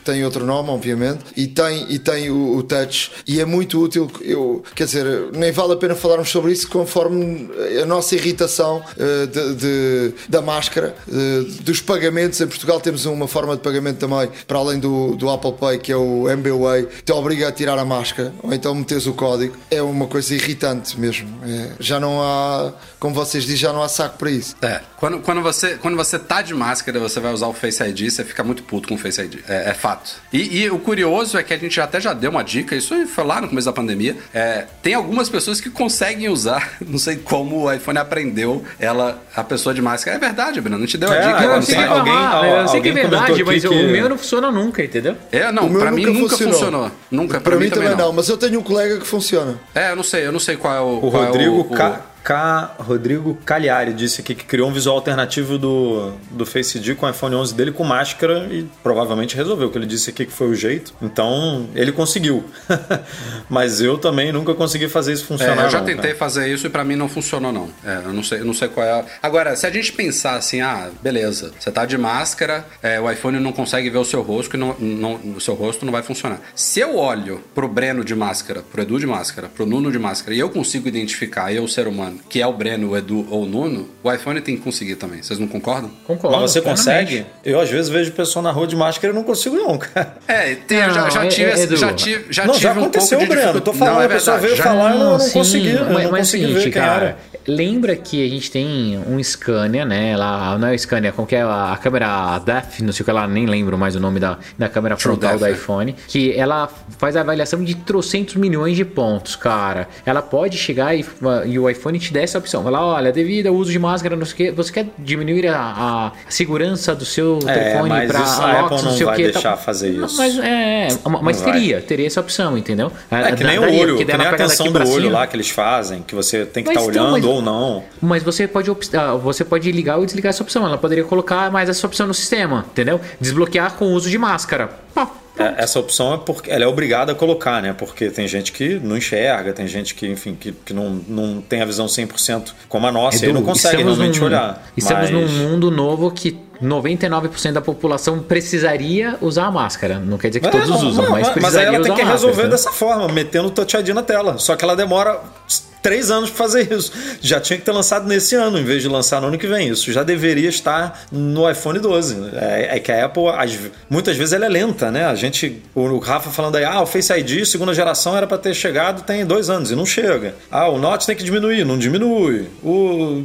tem outro nome, obviamente, e tem, e tem o, o touch, e é muito útil. Eu, quer dizer, nem vale a pena falarmos sobre isso conforme a nossa irritação eh, de, de- da máscara, eh, dos pagamentos. Em Portugal temos uma forma de pagamento também, para além do, do Apple Pay, que é o MBWay, te obriga a tirar a máscara, ou então metes o código. É uma coisa irritante mesmo. É, já não há, como vocês dizem, já não há saco para isso. É, quando, quando, você, quando você tá de máscara, você vai usar o Face ID, você fica muito puto com o Face ID. É, é fato. E, e o curioso é que a gente até já deu uma dica, isso foi lá no começo da pandemia. É, tem algumas pessoas que conseguem usar, não sei como o iPhone aprendeu ela, a pessoa de máscara. É verdade, Bruno, não te deu a É, dica. agora Eu não sei, que alguém- reclamar, eu sei que é alguém verdade, mas que- o meu não funciona nunca, entendeu? É, não, O pra mim nunca funcionou. funcionou. Nunca, Para, mim, também não. mas eu tenho um colega que funciona. É, eu não sei, eu não sei qual é o. O qual é Rodrigo, o- Ca- Ca- Rodrigo Cagliari disse aqui que criou um visual alternativo do, do Face ID com o iPhone 11 dele com máscara e provavelmente resolveu, que ele disse aqui que foi o jeito. Então, ele conseguiu. Mas eu também nunca consegui fazer isso É, funcionar. eu já não, tentei fazer isso e pra mim não funcionou, não. É, eu não sei, eu não sei qual é. a- Agora, se a gente pensar assim, ah, beleza, você tá de máscara, é, o iPhone não consegue ver o seu rosto e não, não- o seu rosto não vai funcionar. Se eu olho pro Breno de máscara, pro Edu de máscara, pro Nuno de máscara, e eu consigo identificar eu, ser humano, que é o Breno, o Edu ou o Nuno, o iPhone tem que conseguir também. Vocês não concordam? Concordo. Mas você consegue? Eu às vezes vejo pessoa na rua de máscara e não consigo não, cara. É, tem- eu já, Não, já é- tive, é, Edu. já tive, já não, tive já um pouco aconteceu, de Breno. Tô falando, Não, é a pessoa veio já- falar e não, não sim, consegui. Mas, não mas consegui seguinte, ver cara, lembra que a gente tem um Scania, né? Lá, não é o Scania, como que é a, a câmera DEF, não sei o que lá, nem lembro mais o nome da, da câmera True frontal do é. iPhone, que ela faz a avaliação de trocentos milhões de pontos, cara. Ela pode chegar e, e o iPhone te dá essa opção. Falar, olha, devido ao uso de máscara, não sei o que, você quer diminuir a, a segurança do seu É, telefone isso a Apple não sei o vai quê, deixar tá- fazer Não, isso. Mas, é, é, mas Não vai. teria, teria essa opção, entendeu? É que nem o Daria, olho, que nem a daqui do olho lá que eles fazem, que você tem que estar então, olhando mas- ou não. Mas você pode, ah, você pode ligar ou desligar essa opção. Ela poderia colocar mais essa opção no sistema, entendeu? Desbloquear com o uso de máscara. Pá, É, Essa opção é porque ela é obrigada a colocar, né? Porque tem gente que não enxerga, tem gente que, enfim, que, que não, não tem a visão 100% como a nossa e Edu, não consegue realmente num- olhar. Estamos Mas- num mundo novo que 99% da população precisaria usar a máscara. Não quer dizer que É, todos não, usam, não, mas mas precisaria aí ela tem que a máscara, resolver entendeu? dessa forma, metendo o Touch ID na tela. Só que ela demora três anos para fazer isso. Já tinha que ter lançado nesse ano, em vez de lançar no ano que vem. Isso já deveria estar no iPhone 12. É, é que a Apple, às- muitas vezes, ela é lenta, né? A gente, o Rafa falando aí, ah, o Face ID, segunda geração, era para ter chegado tem dois anos e não chega. Ah, o Note tem que diminuir, não diminui. O,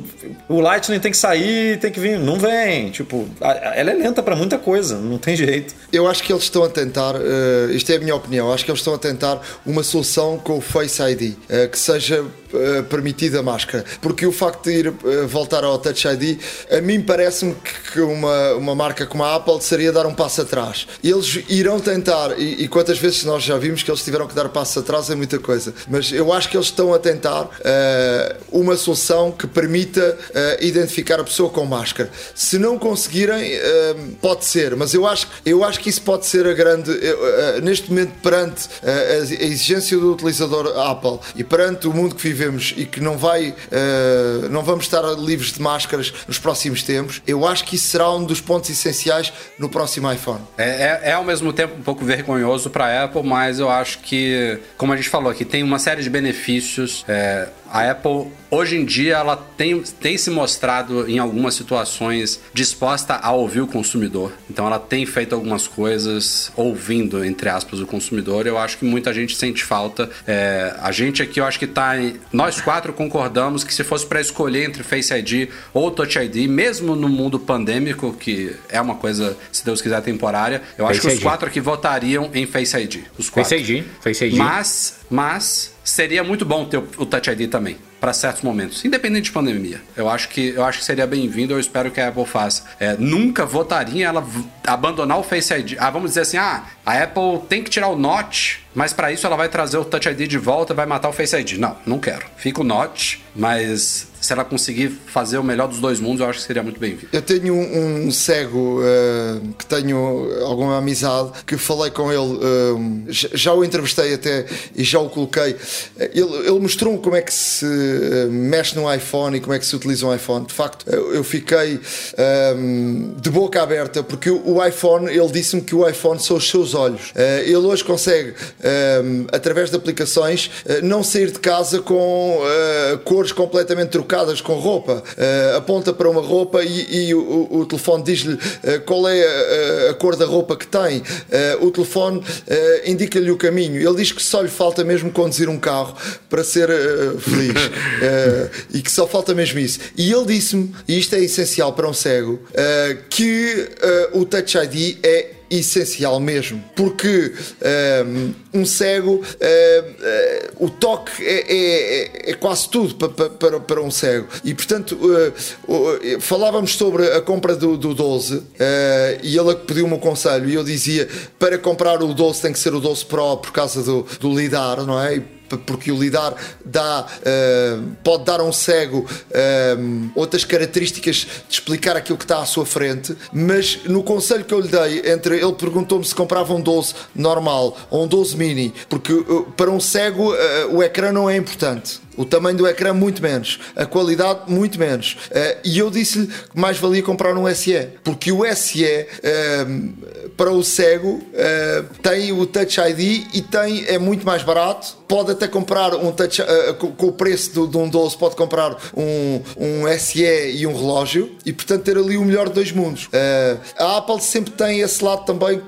o Lightning tem que sair, tem que vir, não vem. Tipo, a- ela é lenta para muita coisa, não tem jeito. Eu acho que eles estão a tentar, eh, isto é a minha opinião, acho que eles estão a tentar uma solução com o Face ID, eh, que seja uh, permitida a máscara. Porque o facto de ir uh, voltar ao Touch ID, a mim parece-me que uma, uma marca como a Apple seria dar um passo atrás. Eles irão tentar, e, e quantas vezes nós já vimos que eles tiveram que dar passo atrás é muita coisa, mas eu acho que eles estão a tentar uh, uma solução que permita identificar a pessoa com máscara. Se não conseguirem, pode ser, mas eu acho, eu acho que isso pode ser a grande. neste momento, perante a exigência do utilizador Apple e perante o mundo que vivemos e que não vai, uh, não vamos estar livres de máscaras nos próximos tempos, eu acho que isso será um dos pontos essenciais no próximo iPhone. É, é, é ao mesmo tempo um pouco vergonhoso para a Apple, mas eu acho que, como a gente falou aqui, tem uma série de benefícios. É, a Apple, hoje em dia, ela tem, tem se mostrado em algumas situações disposta a ouvir o consumidor. Então, ela tem feito algumas coisas ouvindo, entre aspas, o consumidor. Eu acho que muita gente sente falta. É, a gente aqui, eu acho que tá. Em, nós quatro concordamos que se fosse para escolher entre Face ID ou Touch ID, mesmo no mundo pandêmico, que é uma coisa, se Deus quiser, temporária, eu Face acho que ID. os quatro aqui votariam em Face ID. Os quatro. Face ID. Face ID. Mas, mas seria muito bom ter o Touch ID também para certos momentos, independente de pandemia. Eu acho que eu acho que seria bem-vindo. Eu espero que a Apple faça. É, nunca votaria ela abandonar o Face ID. Ah, vamos dizer assim, ah, a Apple tem que tirar o Notch, mas para isso ela vai trazer o Touch ID de volta, vai matar o Face ID. Não, não quero. Fica o mas se ela conseguir fazer o melhor dos dois mundos, eu acho que seria muito bem-vindo. Eu tenho um, cego uh, que tenho alguma amizade, que falei com ele, uh, já o entrevistei até e já o coloquei. Ele, ele mostrou-me como é que se uh, mexe no iPhone e como é que se utiliza um iPhone. De facto, eu fiquei um, de boca aberta porque o iPhone, ele disse-me que o iPhone são os seus olhos. ele hoje consegue, um, através de aplicações, não sair de casa com cores completamente trocadas com roupa. Uh, aponta para uma roupa e, e o, o, telefone diz-lhe uh, qual é a, a, cor da roupa que tem. O telefone indica-lhe o caminho. Ele diz que só lhe falta mesmo conduzir um carro para ser feliz. e que só falta mesmo isso. E ele disse-me, e isto é essencial para um cego, que o Touch ID é essencial mesmo, porque um, ehm, um cego, uh, uh, o toque é, é, é, quase tudo para, para, para um cego. E portanto, uh, falávamos sobre a compra do, do 12 e ele pediu-me um conselho e eu dizia para comprar o 12 tem que ser o 12 Pro por causa do, do lidar, não é? Porque o lidar dá, uh, pode dar a um cego uh, outras características de explicar aquilo que está à sua frente, mas no conselho que eu lhe dei, entre ele perguntou-me se comprava um 12 normal ou um 12 mini, porque uh, para um cego o ecrã não é importante. O tamanho do ecrã, muito menos. A qualidade, muito menos. Uh, e eu disse-lhe que mais valia comprar um SE, porque o SE, uh, para o cego, uh, tem o Touch ID e tem, é muito mais barato. Pode até comprar um touch, com, com, o preço de, de, um 12, pode comprar um, um SE e um relógio e, portanto, ter ali o melhor de dois mundos. a Apple sempre tem esse lado também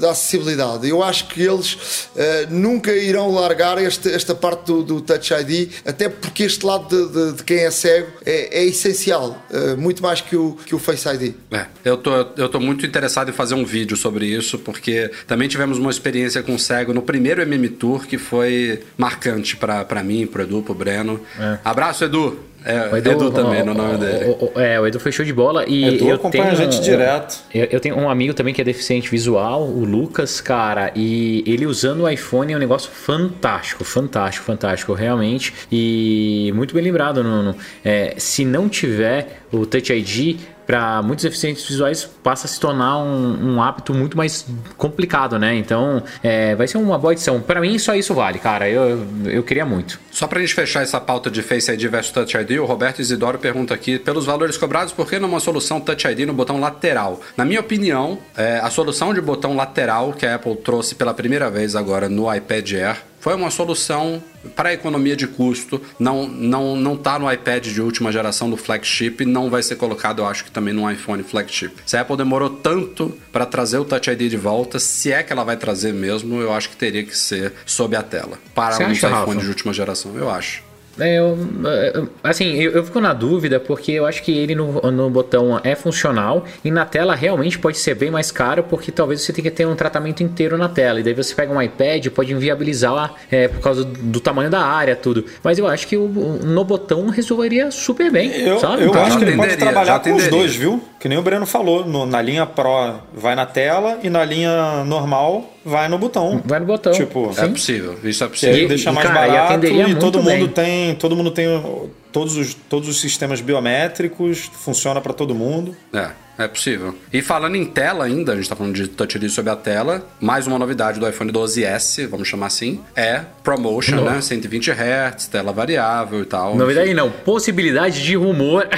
da acessibilidade. Eu acho que eles uh, nunca irão largar este, esta parte do, do, Touch ID, até porque este lado de, de, de quem é cego é, é essencial, uh, muito mais que o, que o Face ID. É, eu tô, eu tô muito interessado em fazer um vídeo sobre isso, porque também tivemos uma experiência com cego no primeiro MM Tour que foi marcante para mim, pro Edu, pro Breno. É. Abraço, Edu! É, o Edu, Edu também, no nome dele. O, o, é, o Edu foi show de bola. E Edu eu acompanha tenho, a gente direto. Eu, eu, tenho um amigo também que é deficiente visual, o Lucas, cara, e ele usando o iPhone é um negócio fantástico, fantástico, fantástico, realmente. E muito bem lembrado, Nuno. É, se não tiver o Touch ID, para muitos deficientes visuais passa a se tornar um, um hábito muito mais complicado, né? Então, é, vai ser uma boa edição. Para mim, só isso vale, cara. Eu, eu queria muito. Só para a gente fechar essa pauta de Face ID versus Touch ID, o Roberto Isidoro pergunta aqui: pelos valores cobrados, por que não uma solução Touch ID no botão lateral? Na minha opinião, é, a solução de botão lateral que a Apple trouxe pela primeira vez agora no iPad Air foi uma solução para a economia de custo. Não não não está no iPad de última geração do flagship, não vai ser colocado, eu acho que também no iPhone flagship. Se a Apple demorou tanto para trazer o Touch ID de volta, se é que ela vai trazer mesmo, eu acho que teria que ser sob a tela para Você os iPhones de última geração, eu acho. É, eu, é, assim, eu, eu, fico na dúvida porque eu acho que ele no, no botão é funcional e na tela realmente pode ser bem mais caro porque talvez você tenha que ter um tratamento inteiro na tela. E daí você pega um iPad pode inviabilizar é, por causa do tamanho da área, tudo. Mas eu acho que o, no botão resolveria super bem. Eu, sabe? eu acho que ele pode trabalhar com os dois, viu? Que nem o Breno falou. No, na linha Pro vai na tela e na linha normal vai no botão. Vai no botão. Tipo, é possível. Isso é possível. E, deixa mais cara, barato e, e todo mundo tem, todo mundo tem todos os, todos os sistemas biométricos, funciona para todo mundo. É. É possível. E falando em tela ainda, a gente tá falando de Touch ID sobre a tela, mais uma novidade do iPhone 12S, vamos chamar assim, é Promotion, né? 120 Hz, tela variável e tal. Novidade enfim. não, possibilidade de rumor.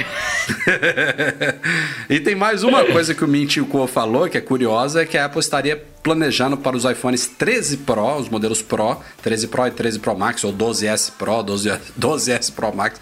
e tem mais uma coisa que o Mint falou, que é curiosa, é que a Apple estaria planejando para os iPhones 13 Pro, os modelos Pro, 13 Pro e 13 Pro Max, ou 12S Pro, 12, 12S Pro Max,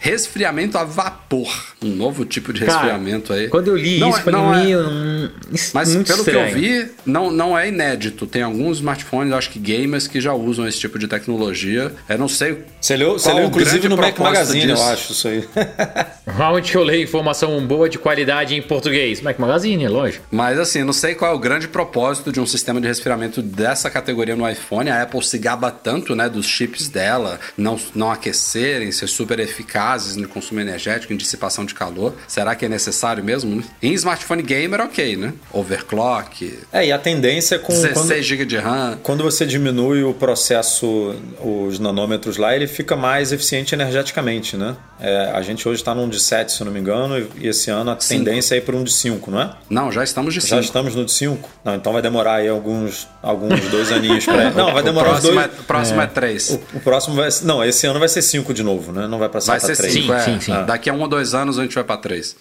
resfriamento a vapor. Um novo tipo de resfriamento Cara, aí. Quando eu li não isso, é, falei, não é, um, Mas pelo estranho. que eu vi, não, não é inédito. Tem alguns smartphones, acho que gamers, que já usam esse tipo de tecnologia. Eu não sei. Você leu, você leu inclusive no Mac Magazine, disso. eu acho, isso aí. Onde eu leio informação boa de qualidade em português? Mac Magazine, lógico. Mas assim, não sei qual é o grande propósito de um sistema de resfriamento dessa categoria no iPhone. A Apple se gaba tanto, né, dos chips dela não, não aquecerem, ser super eficazes no consumo energético, em dissipação de calor. Será que é necessário mesmo? Em smartphone gamer, ok, né? Overclock. É, e a tendência é com 16 GB de RAM. Quando você diminui o processo, os nanômetros lá, ele fica mais eficiente energeticamente, né? É, a gente hoje está num de 7, se não me engano, e esse ano a cinco. tendência é ir para um de 5, não é? Não, já estamos de 5. Já estamos no de 5? Não, então vai demorar aí alguns, alguns dois aninhos para. Não, vai demorar os dois. É, o próximo é 3. O, o, próximo vai. Não, esse ano vai ser 5 de novo, né? Não vai passar para 3. Vai ser 5, é. Sim, sim. Ah. Daqui a um ou dois anos a gente vai para 3.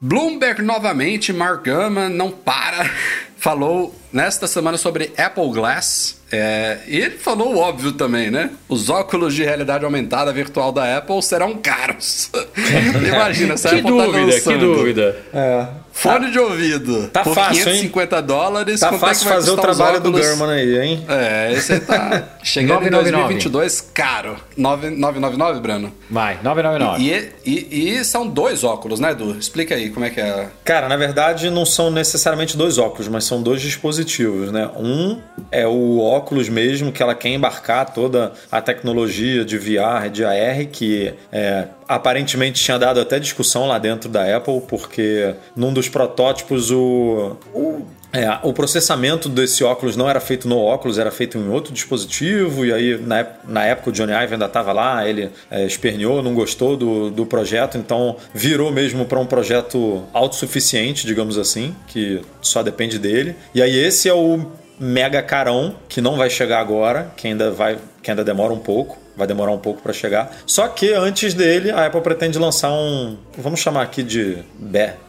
Bloomberg novamente, Mark Gurman não para, falou nesta semana sobre Apple Glass. É, e ele falou o óbvio também, né? Os óculos de realidade aumentada virtual da Apple serão caros. Imagina, se a Apple dúvida, tá. Que dúvida, é. Fone tá, de ouvido. Tá por fácil, 550 hein? dólares. Tá fácil é fazer o trabalho do German aí, hein? É, esse aí tá chegando em 2022 caro. 999, Breno? Vai, 999. E, e, e, são dois óculos, né, Edu? Explica aí como é que é. Cara, na verdade não são necessariamente dois óculos, mas são dois dispositivos, né? Um é o óculos mesmo, que ela quer embarcar toda a tecnologia de VR, de AR, que é aparentemente tinha dado até discussão lá dentro da Apple, porque num dos protótipos o, o é, o processamento desse óculos não era feito no óculos, era feito em outro dispositivo, e aí na, na época o Johnny Ive ainda estava lá, ele é, esperneou, não gostou do, do projeto, então virou mesmo para um projeto autossuficiente, digamos assim, que só depende dele. E aí esse é o mega carão, que não vai chegar agora, que ainda, vai, que ainda demora um pouco vai demorar um pouco para chegar. Só que antes dele, a Apple pretende lançar um, vamos chamar aqui de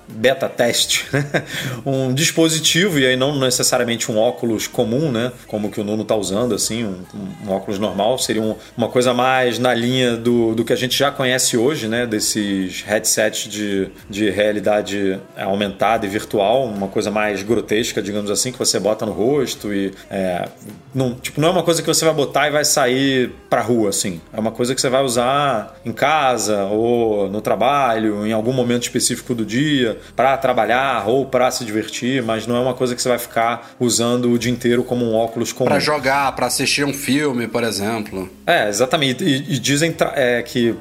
beta teste, né? um dispositivo, e aí não necessariamente um óculos comum, né? Como que o Nuno está usando, assim, um, um, óculos normal, seria um, uma coisa mais na linha do, do que a gente já conhece hoje, né? Desses headsets de, de realidade aumentada e virtual, uma coisa mais grotesca, digamos assim, que você bota no rosto e é, não, tipo, não é uma coisa que você vai botar e vai sair pra rua, assim. É uma coisa que você vai usar em casa ou no trabalho, em algum momento específico do dia para trabalhar ou para se divertir, mas não é uma coisa que você vai ficar usando o dia inteiro como um óculos comum. Para jogar, para assistir um filme, por exemplo. É, exatamente. E, e dizem é, que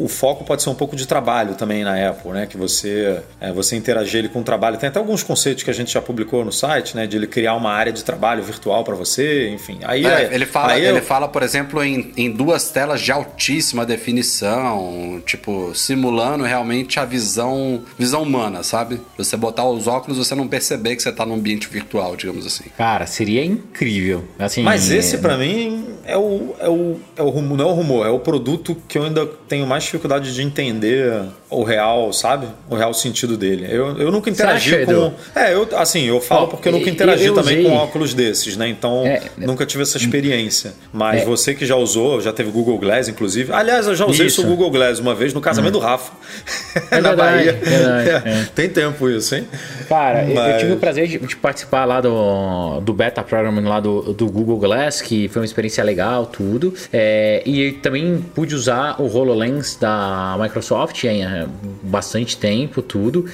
o foco pode ser um pouco de trabalho também na Apple, né? Que você, é, você interagir ele com o trabalho. Tem até alguns conceitos que a gente já publicou no site, né? De ele criar uma área de trabalho virtual para você, enfim. Aí é, é, ele fala, aí ele eu... fala, por exemplo, em, em duas telas de altíssima definição, tipo simulando realmente a visão, visão humana, sabe? Você botar os óculos, você não perceber que você tá num ambiente virtual, digamos assim. Cara, seria incrível. Assim, Mas esse para mim é o, é o, é o não é o rumor, é o produto que eu ainda tenho mais dificuldade de entender o real, sabe? O real sentido dele. Eu, eu nunca interagi acha, com. Edu? É, eu assim, eu falo Ó, porque eu nunca interagi eu também usei- com óculos desses, né? Então É, nunca tive essa experiência. Mas É. você que já usou, já teve Google Glass, inclusive. Aliás, eu já usei Isso. o Google Glass uma vez no casamento do Rafa. É Na verdade, Bahia. verdade, é. Tem tempo isso, hein? Cara, eu- eu Mas- tive o prazer de, de participar lá do, do beta programming lá do, do Google Glass, que foi uma experiência legal, tudo. É, e também pude usar o HoloLens da Microsoft há bastante tempo, tudo.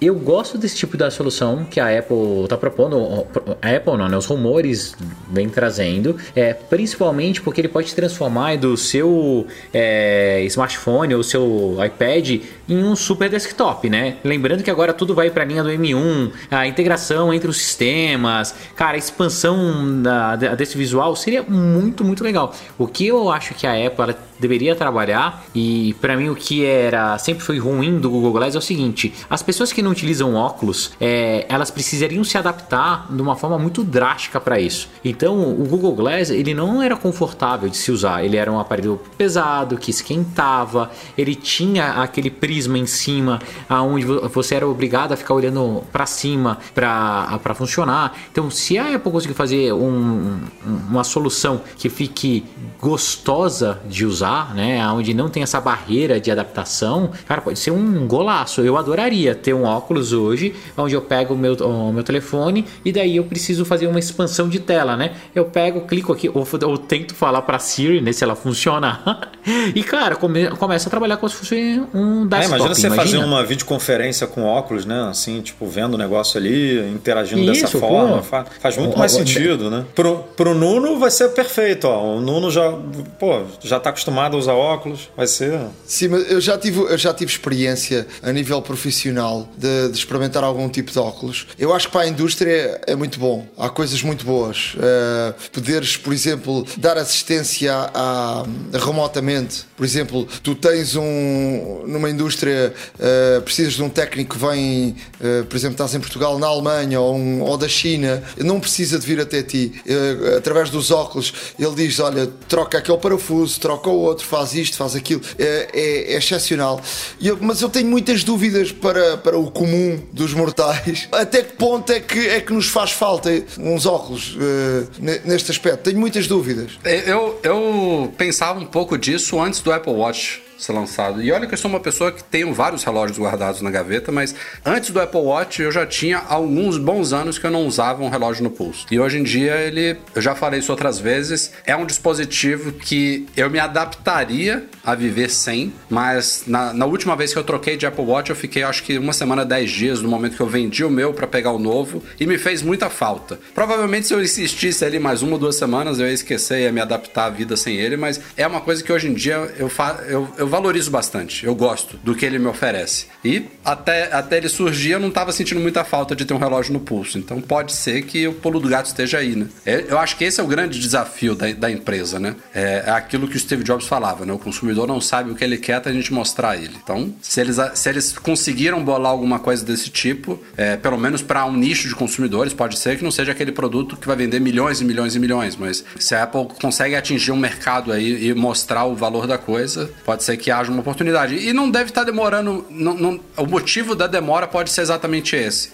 Eu gosto desse tipo da solução que a Apple está propondo. A Apple não, né? Os rumores vem trazendo. É, principalmente porque ele pode transformar do seu é, smartphone ou seu iPad em um super desktop, né? Lembrando que agora tudo vai para a linha do M1, a integração entre os sistemas, cara, a expansão da, desse visual seria muito, muito legal. O que eu acho que a Apple deveria trabalhar e para mim o que era sempre foi ruim do Google Glass é o seguinte: as pessoas que não utilizam óculos, é, elas precisariam se adaptar de uma forma muito drástica para isso. Então, o Google Glass ele não era confortável de se usar. Ele era um aparelho pesado que esquentava. Ele tinha aquele prisma em cima, aonde vo- você era obrigado a ficar olhando para cima para funcionar. Então, se a Apple conseguir fazer um- um- uma solução que fique gostosa de usar, né, onde não tem essa barreira de adaptação, cara, pode ser um golaço. Eu adoraria ter um óculos hoje, onde eu pego o meu, o meu telefone e daí eu preciso fazer uma expansão de tela, né? Eu pego, clico aqui, ou, ou tento falar para Siri, né, se ela funcionar. e cara, come, começa a trabalhar como se fosse um desktop. Imagina você fazer imagina? uma videoconferência com óculos, né? Assim, tipo, vendo o negócio ali, interagindo Isso, dessa pô. forma. Fa- Faz muito Ó, mais sentido, né? Pro, pro Nuno vai ser perfeito, ó. O Nuno já, pô, já tá acostumado a usar óculos. Vai ser. Sim, mas eu já tive, eu já tive experiência a nível profissional de, de experimentar algum tipo de óculos. Eu acho que para a indústria é muito bom. Há coisas muito boas. Uh, poderes, por exemplo, dar assistência a, a- remotamente. Por exemplo, tu tens um numa indústria, uh, precisas de um técnico que vem, uh, por exemplo, estás em Portugal, na Alemanha ou, um- ou da China, não precisa de vir até ti. Uh, através dos óculos, ele diz: Olha, troca aquele parafuso, troca o outro, faz isto, faz aquilo. É, é- é excepcional. Eu- mas eu tenho muitas dúvidas para, para o comum dos mortais. Até que ponto é que, é que nos faz falta uns óculos ne- neste aspecto? Tenho muitas dúvidas. Eu, eu pensava um pouco disso antes do Apple Watch ser lançado. E olha que eu sou uma pessoa que tenho vários relógios guardados na gaveta, mas antes do Apple Watch eu já tinha alguns bons anos que eu não usava um relógio no pulso. E hoje em dia ele, eu já falei isso outras vezes, é um dispositivo que eu me adaptaria a viver sem, mas na, na última vez que eu troquei de Apple Watch eu fiquei acho que uma semana, dez dias no momento que eu vendi o meu para pegar o novo e me fez muita falta. Provavelmente se eu insistisse ali mais uma ou duas semanas eu ia esquecer, ia me adaptar à vida sem ele, mas é uma coisa que hoje em dia eu, fa eu, eu valorizo bastante. Eu gosto do que ele me oferece. E até, até ele surgir, eu não estava sentindo muita falta de ter um relógio no pulso. Então pode ser que o pulo do gato esteja aí, né? É, Eu acho que esse é o grande desafio da, da empresa, né? É, é aquilo que o Steve Jobs falava, né? O consumidor não sabe o que ele quer até a gente mostrar ele. Então, se eles, se eles conseguiram bolar alguma coisa desse tipo, é, pelo menos para um nicho de consumidores, pode ser que não seja aquele produto que vai vender milhões e milhões e milhões, mas se a Apple consegue atingir um mercado aí e mostrar o valor da coisa, pode ser que haja uma oportunidade. E não deve estar demorando. não- não- o motivo da demora pode ser exatamente esse: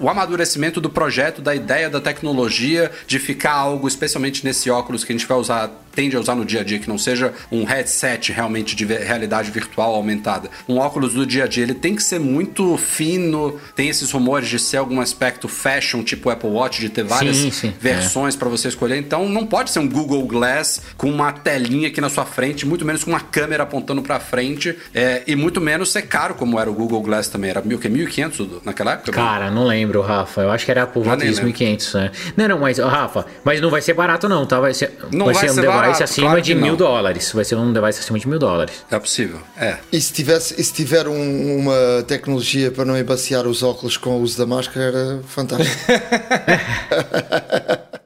o amadurecimento do projeto, da ideia, da tecnologia, de ficar algo, especialmente nesse óculos que a gente vai usar, tende a usar no dia a dia, que não seja um headset realmente de realidade virtual aumentada. Um óculos do dia a dia, ele tem que ser muito fino, tem esses rumores de ser algum aspecto fashion, tipo Apple Watch, de ter várias Sim, sim, versões para você escolher. Então não pode ser um Google Glass com uma telinha aqui na sua frente, muito menos com uma câmera apontando para frente, é, e muito menos ser caro como era o Google Glass também. Era mil, que, 1.500 Dudu, naquela época? Cara, não lembro, Rafa. Eu acho que era por volta de 1.500, né? Não, não, mas, Rafa, mas não vai ser barato, não, tá? Vai ser, Não vai vai ser um ser device acima claro de mil dólares. Vai ser um device acima de mil dólares. É possível, é. E se, tivesse, e se tiver um- uma tecnologia para não embaciar os óculos com o uso da máscara, era fantástico.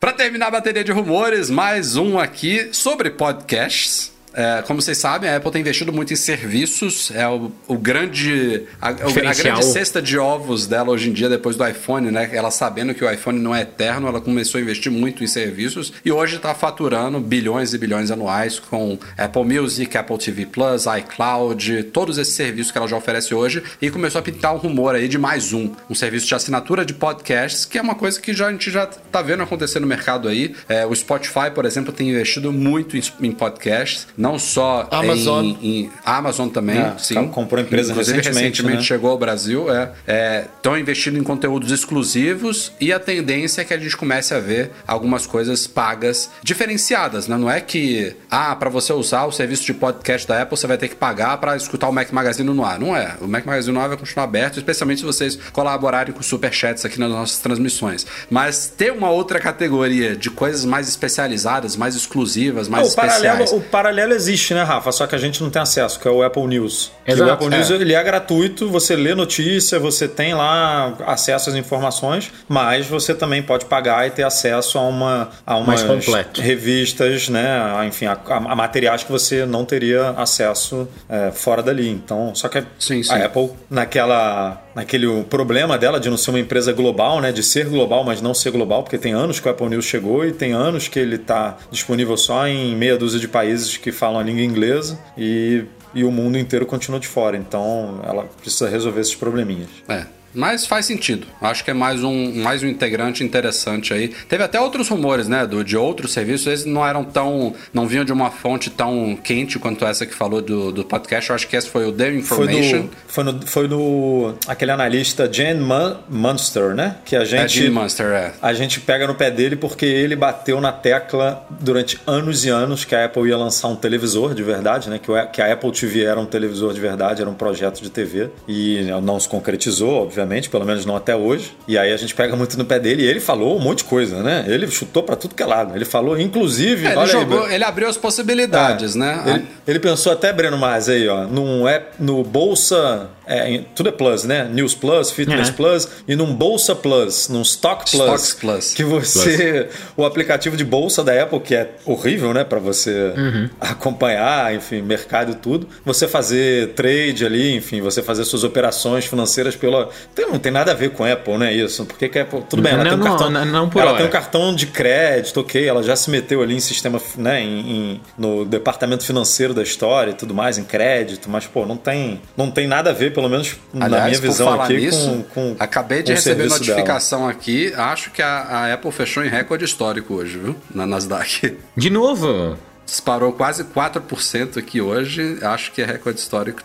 Para terminar a bateria de rumores, mais um aqui sobre podcasts. É, como vocês sabem, a Apple tem investido muito em serviços. É o, o grande. A, a grande cesta de ovos dela hoje em dia, depois do iPhone, né? Ela sabendo que o iPhone não é eterno, ela começou a investir muito em serviços e hoje está faturando bilhões e bilhões anuais com Apple Music, Apple TV Plus, iCloud, todos esses serviços que ela já oferece hoje. E começou a pintar um rumor aí de mais um, um serviço de assinatura de podcasts, que é uma coisa que já, a gente já tá vendo acontecer no mercado aí. É, o Spotify, por exemplo, tem investido muito em, em podcasts, não só Amazon. em, em Amazon também, É, sim. comprou empresa Inclusive, recentemente, né? chegou ao Brasil, é. Estão investindo em conteúdos exclusivos e a tendência é que a gente comece a ver algumas coisas pagas diferenciadas, né? Não é que, ah, para você usar o serviço de podcast da Apple, você vai ter que pagar para escutar o Mac Magazine no ar. Não é. O Mac Magazine no ar vai continuar aberto, especialmente se vocês colaborarem com superchats aqui nas nossas transmissões. Mas ter uma outra categoria de coisas mais especializadas, mais exclusivas, mais o, paralelo, especiais. o paralelo existe, né, Rafa? Só que a gente não tem acesso, que é o Apple News. Exato, o Apple News é. ele é gratuito, você lê notícia, você tem lá acesso às informações, mas você também pode pagar e ter acesso a uma a Mais umas completo. revistas, né? a- Enfim, a, a- a materiais que você não teria acesso é, fora dali. Então, só que Sim, sim. a Apple naquela naquele problema dela de não ser uma empresa global, né, de ser global, mas não ser global, porque tem anos que o Apple News chegou e tem anos que ele está disponível só em meia dúzia de países que falam a língua inglesa e, e o mundo inteiro continua de fora. Então, ela precisa resolver esses probleminhas. É. Mas faz sentido. Acho que é mais um, mais um integrante interessante aí. Teve até outros rumores, né, do, de outros serviços. Eles não eram tão. não vinham de uma fonte tão quente quanto essa que falou do, do podcast. Eu acho que esse foi o The Foi Information. do, foi, no, foi do aquele analista Jen Mun- Munster, né? Que a É, gente Gene Munster, é. A gente pega no pé dele porque ele bateu na tecla durante anos e anos que a Apple ia lançar um televisor de verdade, né? Que, o- que a Apple TV era um televisor de verdade, era um projeto de TV. E não se concretizou, obviamente, pelo menos não até hoje. E aí a gente pega muito no pé dele e ele falou um monte de coisa, né? Ele chutou pra tudo que é lado. Ele falou, inclusive. É, ele, aí, jogou, Breno. ele abriu as possibilidades, É. né? Ele, ele pensou até, Breno Mas, aí, ó, num app, no Bolsa. É, tudo é Plus, né? News Plus, Fitness É. Plus e num Bolsa Plus, num Stock Plus. Stocks Plus. Que você. O aplicativo de bolsa da Apple, que é horrível, né? Pra você acompanhar, enfim, mercado e tudo. Você fazer trade ali, enfim, você fazer suas operações financeiras pela. Tem, não tem nada a ver com a Apple, né? Isso. Porque que a Apple. Tudo bem, ela Não, tem um não, cartão. não, não por ela hora. tem um cartão de crédito, ok, ela já se meteu ali em sistema, né, em, em- no departamento financeiro da história e tudo mais, em crédito, mas pô, não tem, não tem nada a ver, pelo menos na Aliás, minha por visão falar aqui, nisso, com, com acabei de com receber serviço dela. notificação aqui. Acho que a, a Apple fechou em recorde histórico hoje, viu? Na Nasdaq. De novo. Disparou quase 4% aqui hoje. Acho que é recorde histórico.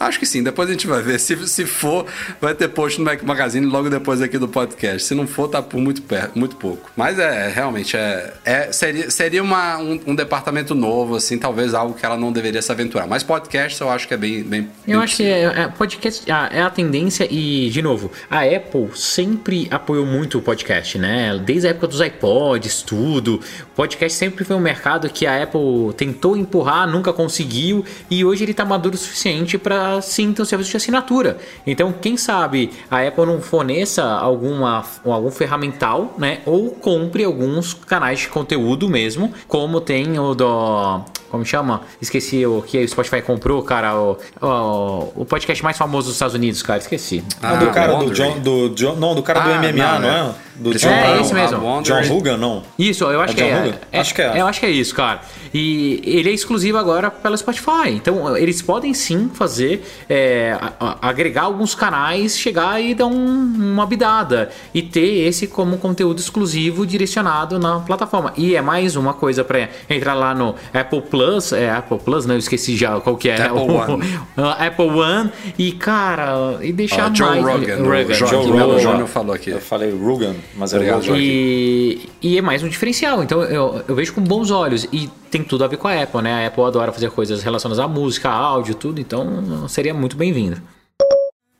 Acho que sim, depois a gente vai ver. Se, se for, vai ter post no Mac Magazine logo depois aqui do podcast. Se não for, tá por muito, perto, muito pouco. Mas é, realmente, é, é- seria, seria uma, um, um departamento novo, assim, talvez algo que ela não deveria se aventurar. Mas podcast eu acho que é bem. bem Eu bem acho que é, é- podcast ah, é a tendência e, de novo, a Apple sempre apoiou muito o podcast, né? Desde a época dos iPods, tudo. O podcast sempre foi um mercado que a Apple tentou empurrar, nunca conseguiu e hoje ele tá maduro o suficiente para sim ter um serviço de assinatura. Então, quem sabe a Apple não forneça alguma, algum ferramental, né? Ou compre alguns canais de conteúdo mesmo, como tem o do como chama? Esqueci o que o Spotify comprou, cara. O, o, o podcast mais famoso dos Estados Unidos, cara. Esqueci. Ah, do cara do Wondery. John, do John, não, do cara do Ah, MMA, não, não, é? é. Do John, É, esse mesmo. Wondery. John Hugan, não. Isso, eu acho É que John é, é. Acho que é. Eu acho que é isso, cara. E ele é exclusivo agora pela Spotify. Então, eles podem sim fazer, é, a- a- agregar alguns canais, chegar e dar um- uma bidada. E ter esse como conteúdo exclusivo direcionado na plataforma. E é mais uma coisa para entrar lá no Apple Plus. É Apple Plus, né? Eu esqueci já qual que é. Apple o- One. Apple One. E, cara, e deixar Ah, Joe mais. Rogan, o Rogan, Joe que Rogan. o- o Júnior falou aqui. Eu falei Rugan, mas é Obrigado, Rogan. Joaquim. E, e é mais um diferencial. Então eu, eu vejo com bons olhos. E tem tudo a ver com a Apple, né? A Apple adora fazer coisas relacionadas à música, a áudio, tudo. Então seria muito bem-vindo.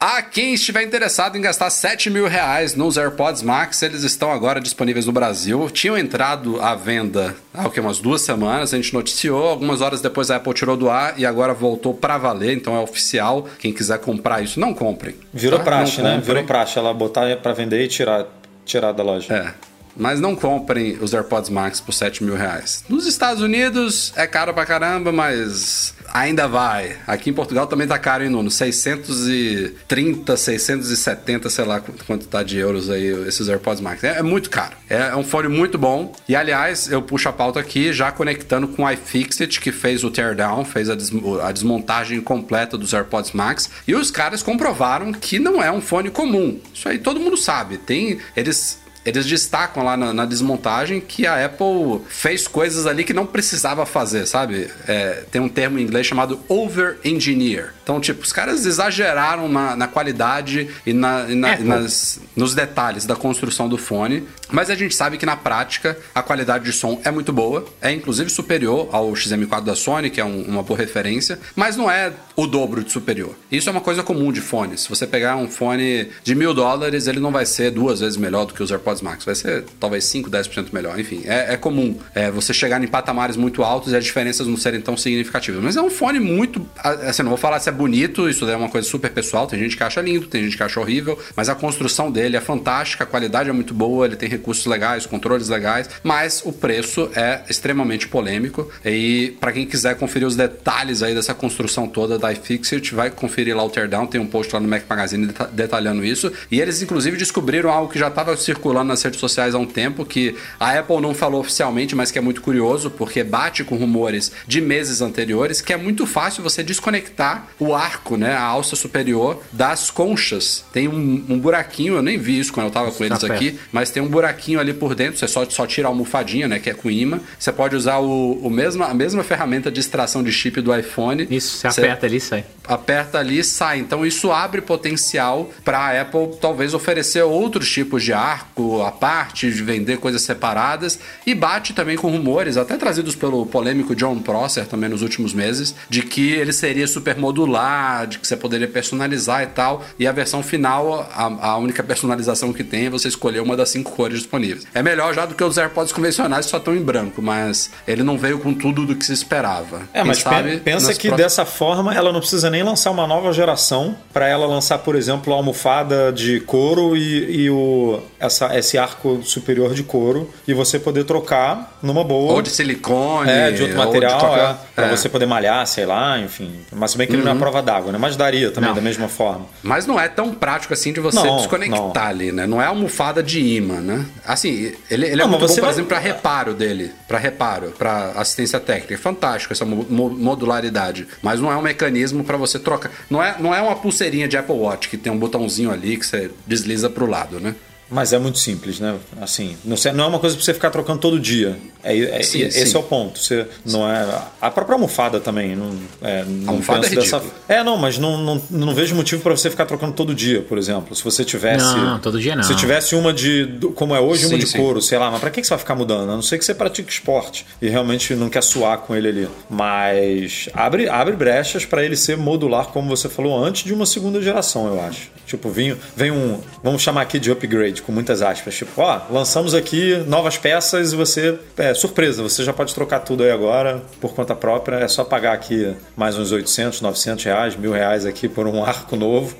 A quem estiver interessado em gastar 7 mil reais nos AirPods Max, eles estão agora disponíveis no Brasil. Tinham entrado à venda há o que, umas duas semanas, a gente noticiou. Algumas horas depois a Apple tirou do ar e agora voltou para valer, então é oficial. Quem quiser comprar isso, não comprem. Virou tá? praxe, Não né? comprem. Virou praxe. Ela botar pra vender e tirar, tirar da loja. É. mas não comprem os AirPods Max por 7 mil reais. Nos Estados Unidos é caro pra caramba, mas ainda vai. Aqui em Portugal também tá caro, hein, Nuno? 630, 670, sei lá quanto tá de euros aí esses AirPods Max. É, é muito caro. É, é, um fone muito bom. E aliás, eu puxo a pauta aqui já conectando com o iFixit, que fez o teardown, fez a, des a desmontagem completa dos AirPods Max. E os caras comprovaram que não é um fone comum. Isso aí todo mundo sabe. Tem. Eles eles destacam lá na, na, desmontagem que a Apple fez coisas ali que não precisava fazer, sabe? É, tem um termo em inglês chamado over-engineer. Então, tipo, os caras exageraram na, na qualidade e, na, e, na, e nas, nos detalhes da construção do fone. Mas a gente sabe que na prática a qualidade de som é muito boa, é inclusive superior ao XM4 da Sony, que é um, uma boa referência, mas não é o dobro de superior. Isso é uma coisa comum de fones. Se você pegar um fone de mil dólares, ele não vai ser duas vezes melhor do que os AirPods Max, vai ser talvez 5, 10% melhor. Enfim, é, é comum é, você chegar em patamares muito altos e as diferenças não serem tão significativas. Mas é um fone muito. Assim, não vou falar se é bonito, isso é uma coisa super pessoal. Tem gente que acha lindo, tem gente que acha horrível, mas a construção dele é fantástica, a qualidade é muito boa, ele tem recursos legais, controles legais, mas o preço é extremamente polêmico. E para quem quiser conferir os detalhes aí dessa construção toda da iFixit, vai conferir lá o Teardown, tem um post lá no Mac Magazine detalhando isso. E eles, inclusive, descobriram algo que já estava circulando nas redes sociais há um tempo, que a Apple não falou oficialmente, mas que é muito curioso, porque bate com rumores de meses anteriores, que é muito fácil você desconectar o arco, né, a alça superior das conchas. Tem um, um buraquinho, eu nem vi isso quando eu tava com eles aqui, mas tem um buraquinho ali por dentro, você só, só tira a almofadinha, né, que é com imã. Você pode usar o, o mesma, a mesma ferramenta de extração de chip do iPhone. Isso, você, você aperta ali e sai. Aperta ali e sai. Então isso abre potencial para a Apple talvez oferecer outros tipos de arco à parte, de vender coisas separadas e bate também com rumores, até trazidos pelo polêmico John Prosser também nos últimos meses, de que ele seria super modular, de que você poderia personalizar e tal. E a versão final, a, a única personalização que tem é você escolher uma das cinco cores disponíveis. É melhor já do que os AirPods convencionais que só estão em branco, mas ele não veio com tudo do que se esperava. É, Quem mas sabe, pensa que dessa forma ela não precisa nem lançar uma nova geração para ela lançar, por exemplo, a almofada de couro e, e o, essa, esse arco superior de couro e você poder trocar numa boa. Ou de silicone. É, de outro material, qualquer... é, pra é. você poder malhar, sei lá, enfim. Mas bem que uhum. ele não é uhum. prova d'água, né? Mas daria também, não. da mesma forma. Mas não é tão prático assim de você não, desconectar não. ali, né? Não é almofada de imã, né? Assim, ele, ele é muito bom, por vai... exemplo, para reparo dele. para reparo, para assistência técnica. É fantástico essa modularidade. Mas não é um mecanismo para você trocar. Não é, não é uma pulseirinha de Apple Watch que tem um botãozinho ali que você desliza pro lado, né? Mas é muito simples, né? Assim, não é uma coisa para você ficar trocando todo dia. É, é sim, esse sim. é o ponto. Você não é a própria almofada também. Não, é, não almofada é dessa. É, não, mas não, não, não vejo motivo para você ficar trocando todo dia, por exemplo. Se você tivesse. Não, todo dia não. Se tivesse uma de como é hoje, sim, uma de couro, sei lá. Mas para que você vai ficar mudando? A não ser que você pratique esporte e realmente não quer suar com ele ali. Mas abre, abre brechas para ele ser modular, como você falou, antes de uma segunda geração, eu acho. Tipo, vem, vem um. Vamos chamar aqui de upgrade com muitas aspas. Tipo, ó, lançamos aqui novas peças e você. É surpresa, você já pode trocar tudo aí agora por conta própria. É só pagar aqui mais uns 800, 900 reais, mil reais aqui por um arco novo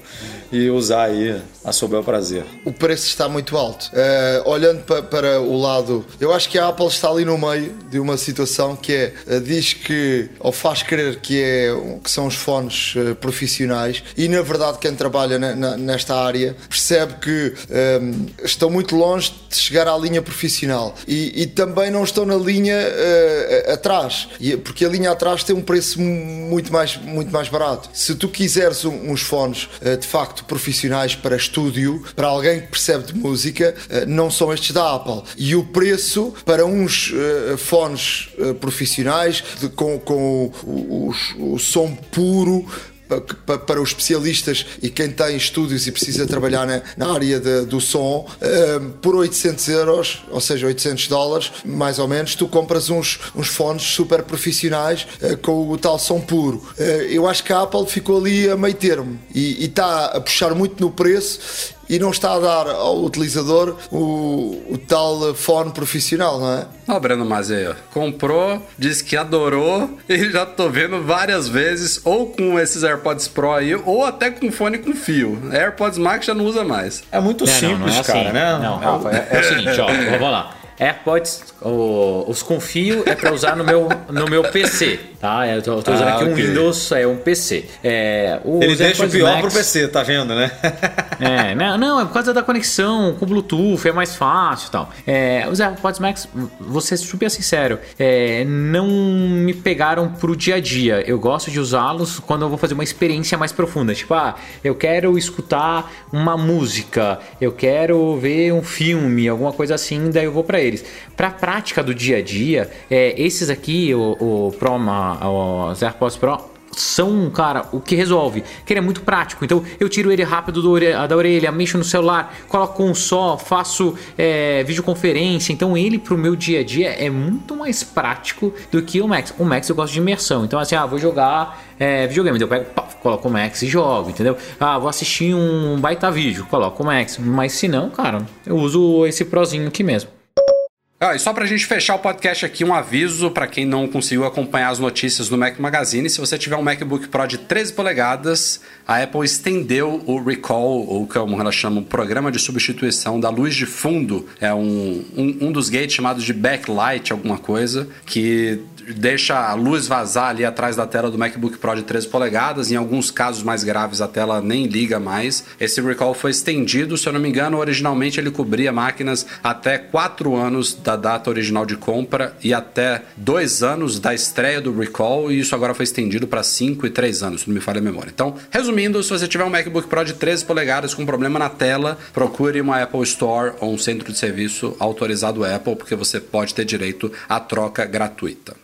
e usar aí a seu bel prazer. O preço está muito alto. Uh, olhando pa, para o lado, eu acho que a Apple está ali no meio de uma situação que é, uh, diz que, ou faz crer que, é, que são os fones uh, profissionais e na verdade quem trabalha na, na, nesta área percebe que um, estão muito longe de chegar à linha profissional e, e também não estão na linha atrás, porque a linha atrás tem um preço muito mais, muito mais barato. Se tu quiseres um, uns fones de facto profissionais para estúdio, para alguém que percebe de música, eh, não são estes da Apple. E o preço para uns uh, fones uh, profissionais de, com, com o, o, o som puro para os especialistas e quem tem estúdios e precisa trabalhar na, na área de, do som, uh, por 800 euros, ou seja, 800 dólares, mais ou menos, tu compras uns, uns fones super profissionais uh, com o tal som puro. Uh, eu acho que a Apple ficou ali a meio termo e está a puxar muito no preço e não está a dar ao utilizador o, o tal fone profissional, não é? Ó, o Breno Mazeio, comprou, disse que adorou e já tô vendo várias vezes, ou com esses AirPods Pro aí, ou até com fone com fio. AirPods Max já não usa mais. É muito É, não, simples, não é assim. cara, né? Não, Rafa, é, é o seguinte, ó, vamos lá. AirPods, o- os com fio é para usar no meu, no meu PC, tá? Eu tô, eu tô usando Ah, aqui um. Windows, é um PC. É, os Ele deixa o pior Max- pro PC, tá vendo, né? É, não, não, é por causa da conexão com Bluetooth, é mais fácil e tal. É, os AirPods Max, vou ser super sincero, é, não me pegaram pro dia a dia. Eu gosto de usá-los quando eu vou fazer uma experiência mais profunda. Tipo, ah, eu quero escutar uma música, eu quero ver um filme, alguma coisa assim, daí eu vou pra eles. Pra prática do dia a dia, é, esses aqui, o, o Pro, ma- os AirPods Pro, são, cara, o que resolve. Que ele é muito prático. Então eu tiro ele rápido do ore- da orelha, mexo no celular, coloco um só, faço é, videoconferência. Então ele pro meu dia a dia é muito mais prático do que o Max. O Max eu gosto de imersão. Então assim, ah, vou jogar é, videogame. Então eu pego, pá, coloco o Max e jogo, entendeu? Ah, vou assistir um baita vídeo, coloco o Max. Mas se não, cara, eu uso esse prozinho aqui mesmo. Ah, e só pra gente fechar o podcast aqui, um aviso pra quem não conseguiu acompanhar as notícias no Mac Magazine. Se você tiver um MacBook Pro de 13 polegadas, a Apple estendeu o recall, ou como ela chama, o programa de substituição da luz de fundo. É um, um, um dos gates chamados de backlight, alguma coisa, que deixa a luz vazar ali atrás da tela do MacBook Pro de 13 polegadas. Em alguns casos mais graves, a tela nem liga mais. Esse recall foi estendido, se eu não me engano, originalmente ele cobria máquinas até 4 anos da data original de compra e até 2 anos da estreia do recall, e isso agora foi estendido para 5 e 3 anos, se não me falha a memória. Então, resumindo, se você tiver um MacBook Pro de 13 polegadas com problema na tela, procure uma Apple Store ou um centro de serviço autorizado Apple, porque você pode ter direito à troca gratuita.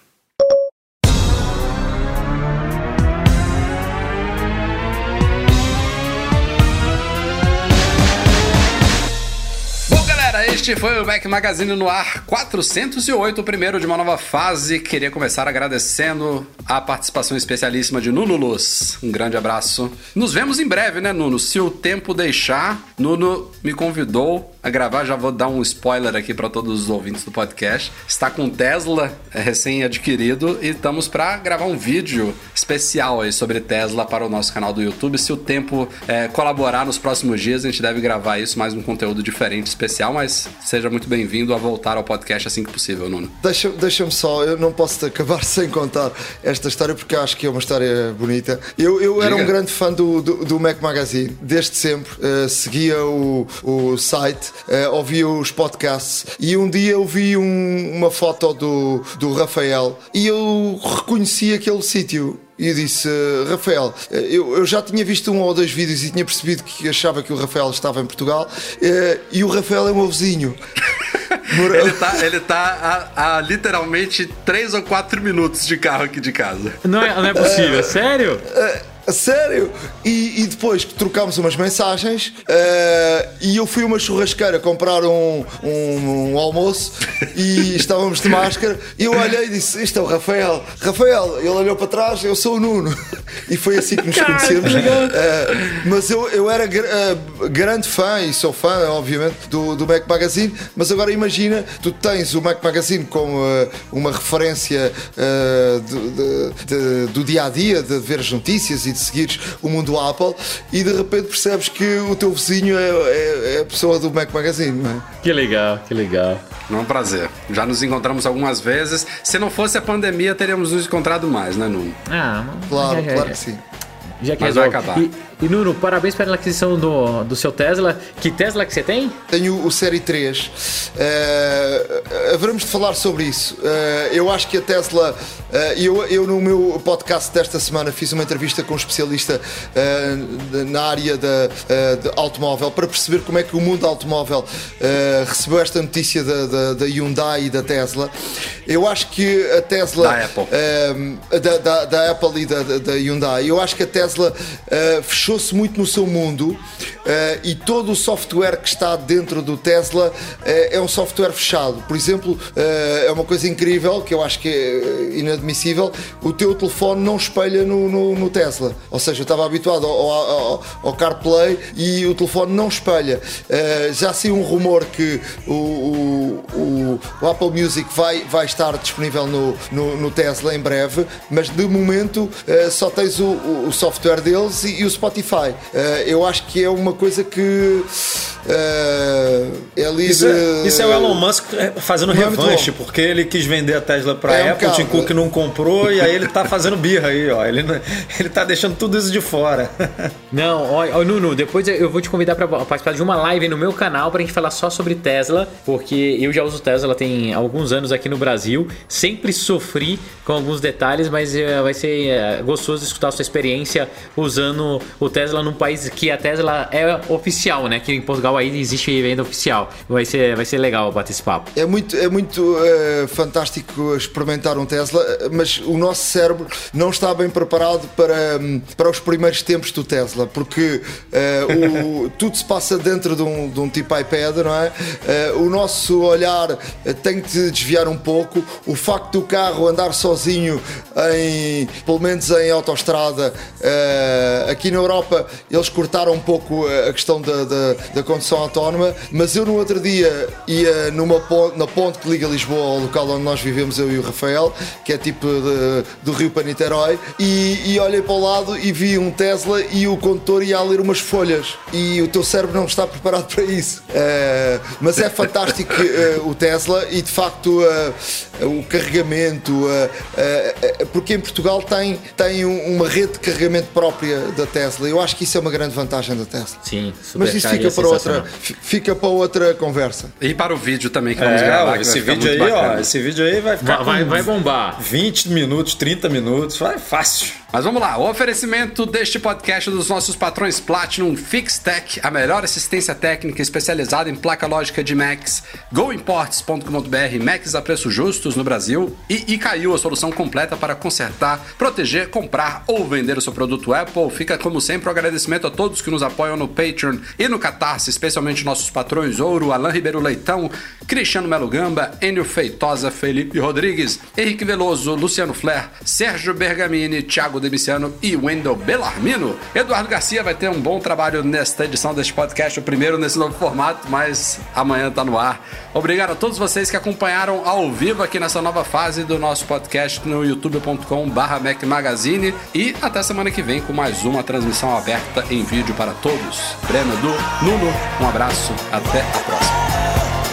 Este foi o Mac Magazine no ar 408, o primeiro de uma nova fase. Queria começar agradecendo a participação especialíssima de Nuno Luz. Um grande abraço. Nos vemos em breve, né, Nuno? Se o tempo deixar, Nuno me convidou a gravar. Já vou dar um spoiler aqui para todos os ouvintes do podcast. Está com Tesla é, recém-adquirido e estamos para gravar um vídeo especial aí sobre Tesla para o nosso canal do YouTube. Se o tempo é, colaborar nos próximos dias, a gente deve gravar isso, mais um conteúdo diferente, especial, mas seja muito bem-vindo a voltar ao podcast assim que possível, Nuno. Deixa- Deixa-me só, eu não posso acabar sem contar esta história porque acho que é uma história bonita. Eu, eu era um grande fã do, do, do Mac Magazine, desde sempre. eh, seguia o, o site, eh, ouvia os podcasts e um dia eu vi um- uma foto do, do Rafael e eu reconheci aquele sítio. E eu disse, "Eh, Rafael, eh, eu, eu já tinha visto um ou dois vídeos e tinha percebido que achava que o Rafael estava em Portugal eh, e o Rafael é o meu vizinho. Mora- Ele tá, ele tá a, a literalmente 3 ou 4 minutos de carro aqui de casa. Não é, não é possível, sério? A sério? E, e depois que trocámos umas mensagens eh, e eu fui a uma churrasqueira comprar um, um- um almoço e estávamos de máscara e eu olhei e disse, isto é o Rafael. Rafael, ele olhou para trás, eu sou o Nuno. E foi assim que nos conhecemos. Eh, mas eu, eu era gra- eh, grande fã e sou fã, obviamente, do, do Mac Magazine, mas agora imagina, tu tens o Mac Magazine como uma referência do, de- de- do dia a dia, de ver as notícias e de seguires o mundo Apple, e de repente percebes que o teu vizinho é, é- é a pessoa do Mac Magazine, não é? Que legal, que legal. É um prazer. Já nos encontramos algumas vezes. Se não fosse a pandemia, teríamos nos encontrado mais, né, Nuno? Ah, Claro, já- claro que sim. Já que Mas vai resolve. acabar. E, e Nuno, parabéns pela aquisição do, do seu Tesla. Que Tesla que você tem? Tenho o Série 3. Eh, haveremos de falar sobre isso. Eh, eu acho que a Tesla. eh, eu, eu, no meu podcast desta semana, fiz uma entrevista com um especialista na área da de automóvel para perceber como é que o mundo automóvel recebeu esta notícia da, da, da Hyundai e da Tesla. Eu acho que a Tesla. Da Apple. da, da- da Apple e da, da- da Hyundai. Eu acho que a Tesla fechou fechou-se muito no seu mundo uh, e todo o software que está dentro do Tesla uh, é um software fechado. Por exemplo, uh, é uma coisa incrível que eu acho que é inadmissível: o teu telefone não espelha no, no, no Tesla. Ou seja, eu estava habituado ao, ao, ao, CarPlay e o telefone não espelha. já saiu um rumor que o, o, o, Apple Music vai, vai estar disponível no, no, no Tesla em breve, mas de momento só tens o, o software deles e, e o Spotify. Uh, eu acho que é uma coisa que uh, é ali isso, é, isso é o Elon Musk eh, fazendo é revanche, porque ele quis vender a Tesla para é Apple, um o Tim Cook não comprou e aí ele tá fazendo birra aí, ó. Ele, ele tá deixando tudo isso de fora. Não, ó, ó Nuno, depois eu vou te convidar para participar de uma live no meu canal pra gente falar só sobre Tesla, porque eu já uso Tesla tem alguns anos aqui no Brasil, sempre sofri com alguns detalhes, mas vai ser gostoso escutar a sua experiência usando o Tesla num país que a Tesla é oficial, né? Que em Portugal aí existe venda oficial. Vai ser, vai ser legal bater esse papo. É muito, é muito é, fantástico experimentar um Tesla, mas o nosso cérebro não está bem preparado para, para os primeiros tempos do Tesla, porque é, o, tudo se passa dentro de um, de um tipo iPad, não é? é o nosso olhar tem que desviar um pouco. O facto do carro andar sozinho, em, pelo menos em autoestrada, aqui na Europa eles cortaram um pouco a questão da, da, da condução autónoma, mas eu no outro dia ia numa ponte, na ponte que liga Lisboa ao local onde nós vivemos, eu e o Rafael, que é tipo de, do Rio para Niterói, e, e olhei para o lado e vi um Tesla e o condutor ia a ler umas folhas. E o teu cérebro não está preparado para isso. Uh, mas é fantástico uh, o Tesla e de facto uh, o carregamento, porque em Portugal tem, tem uma rede de carregamento própria da Tesla. Eu acho que isso é uma grande vantagem da Tesla. Sim, super Mas isso fica para, outra, fica para outra conversa. E para o vídeo também que vamos é, gravar. Esse vídeo aí, ó, esse vídeo aí vai ficar. Vai, vai bombar. 20 minutos, 30 minutos, vai fácil. Mas vamos lá, o oferecimento deste podcast dos nossos patrões Platinum FixTech, a melhor assistência técnica especializada em placa lógica de Macs, goimports.com.br, Macs a preços justos no Brasil e Icaiu, a solução completa para consertar, proteger, comprar ou vender o seu produto Apple. Fica como sempre o um agradecimento a todos que nos apoiam no Patreon e no Catarse, especialmente nossos patrões Ouro, Alain Ribeiro Leitão, Cristiano Melo Gamba, Enio Feitosa, Felipe Rodrigues, Henrique Veloso, Luciano Flair, Sérgio Bergamini, Thiago Demiciano e Wendel Bellarmino. Eduardo Garcia vai ter um bom trabalho nesta edição deste podcast, o primeiro nesse novo formato, mas amanhã tá no ar. Obrigado a todos vocês que acompanharam ao vivo aqui nessa nova fase do nosso podcast no youtube.com/barra Mac Magazine e até semana que vem com mais uma transmissão aberta em vídeo para todos. Breno, Edu, Nuno, um abraço, até a próxima.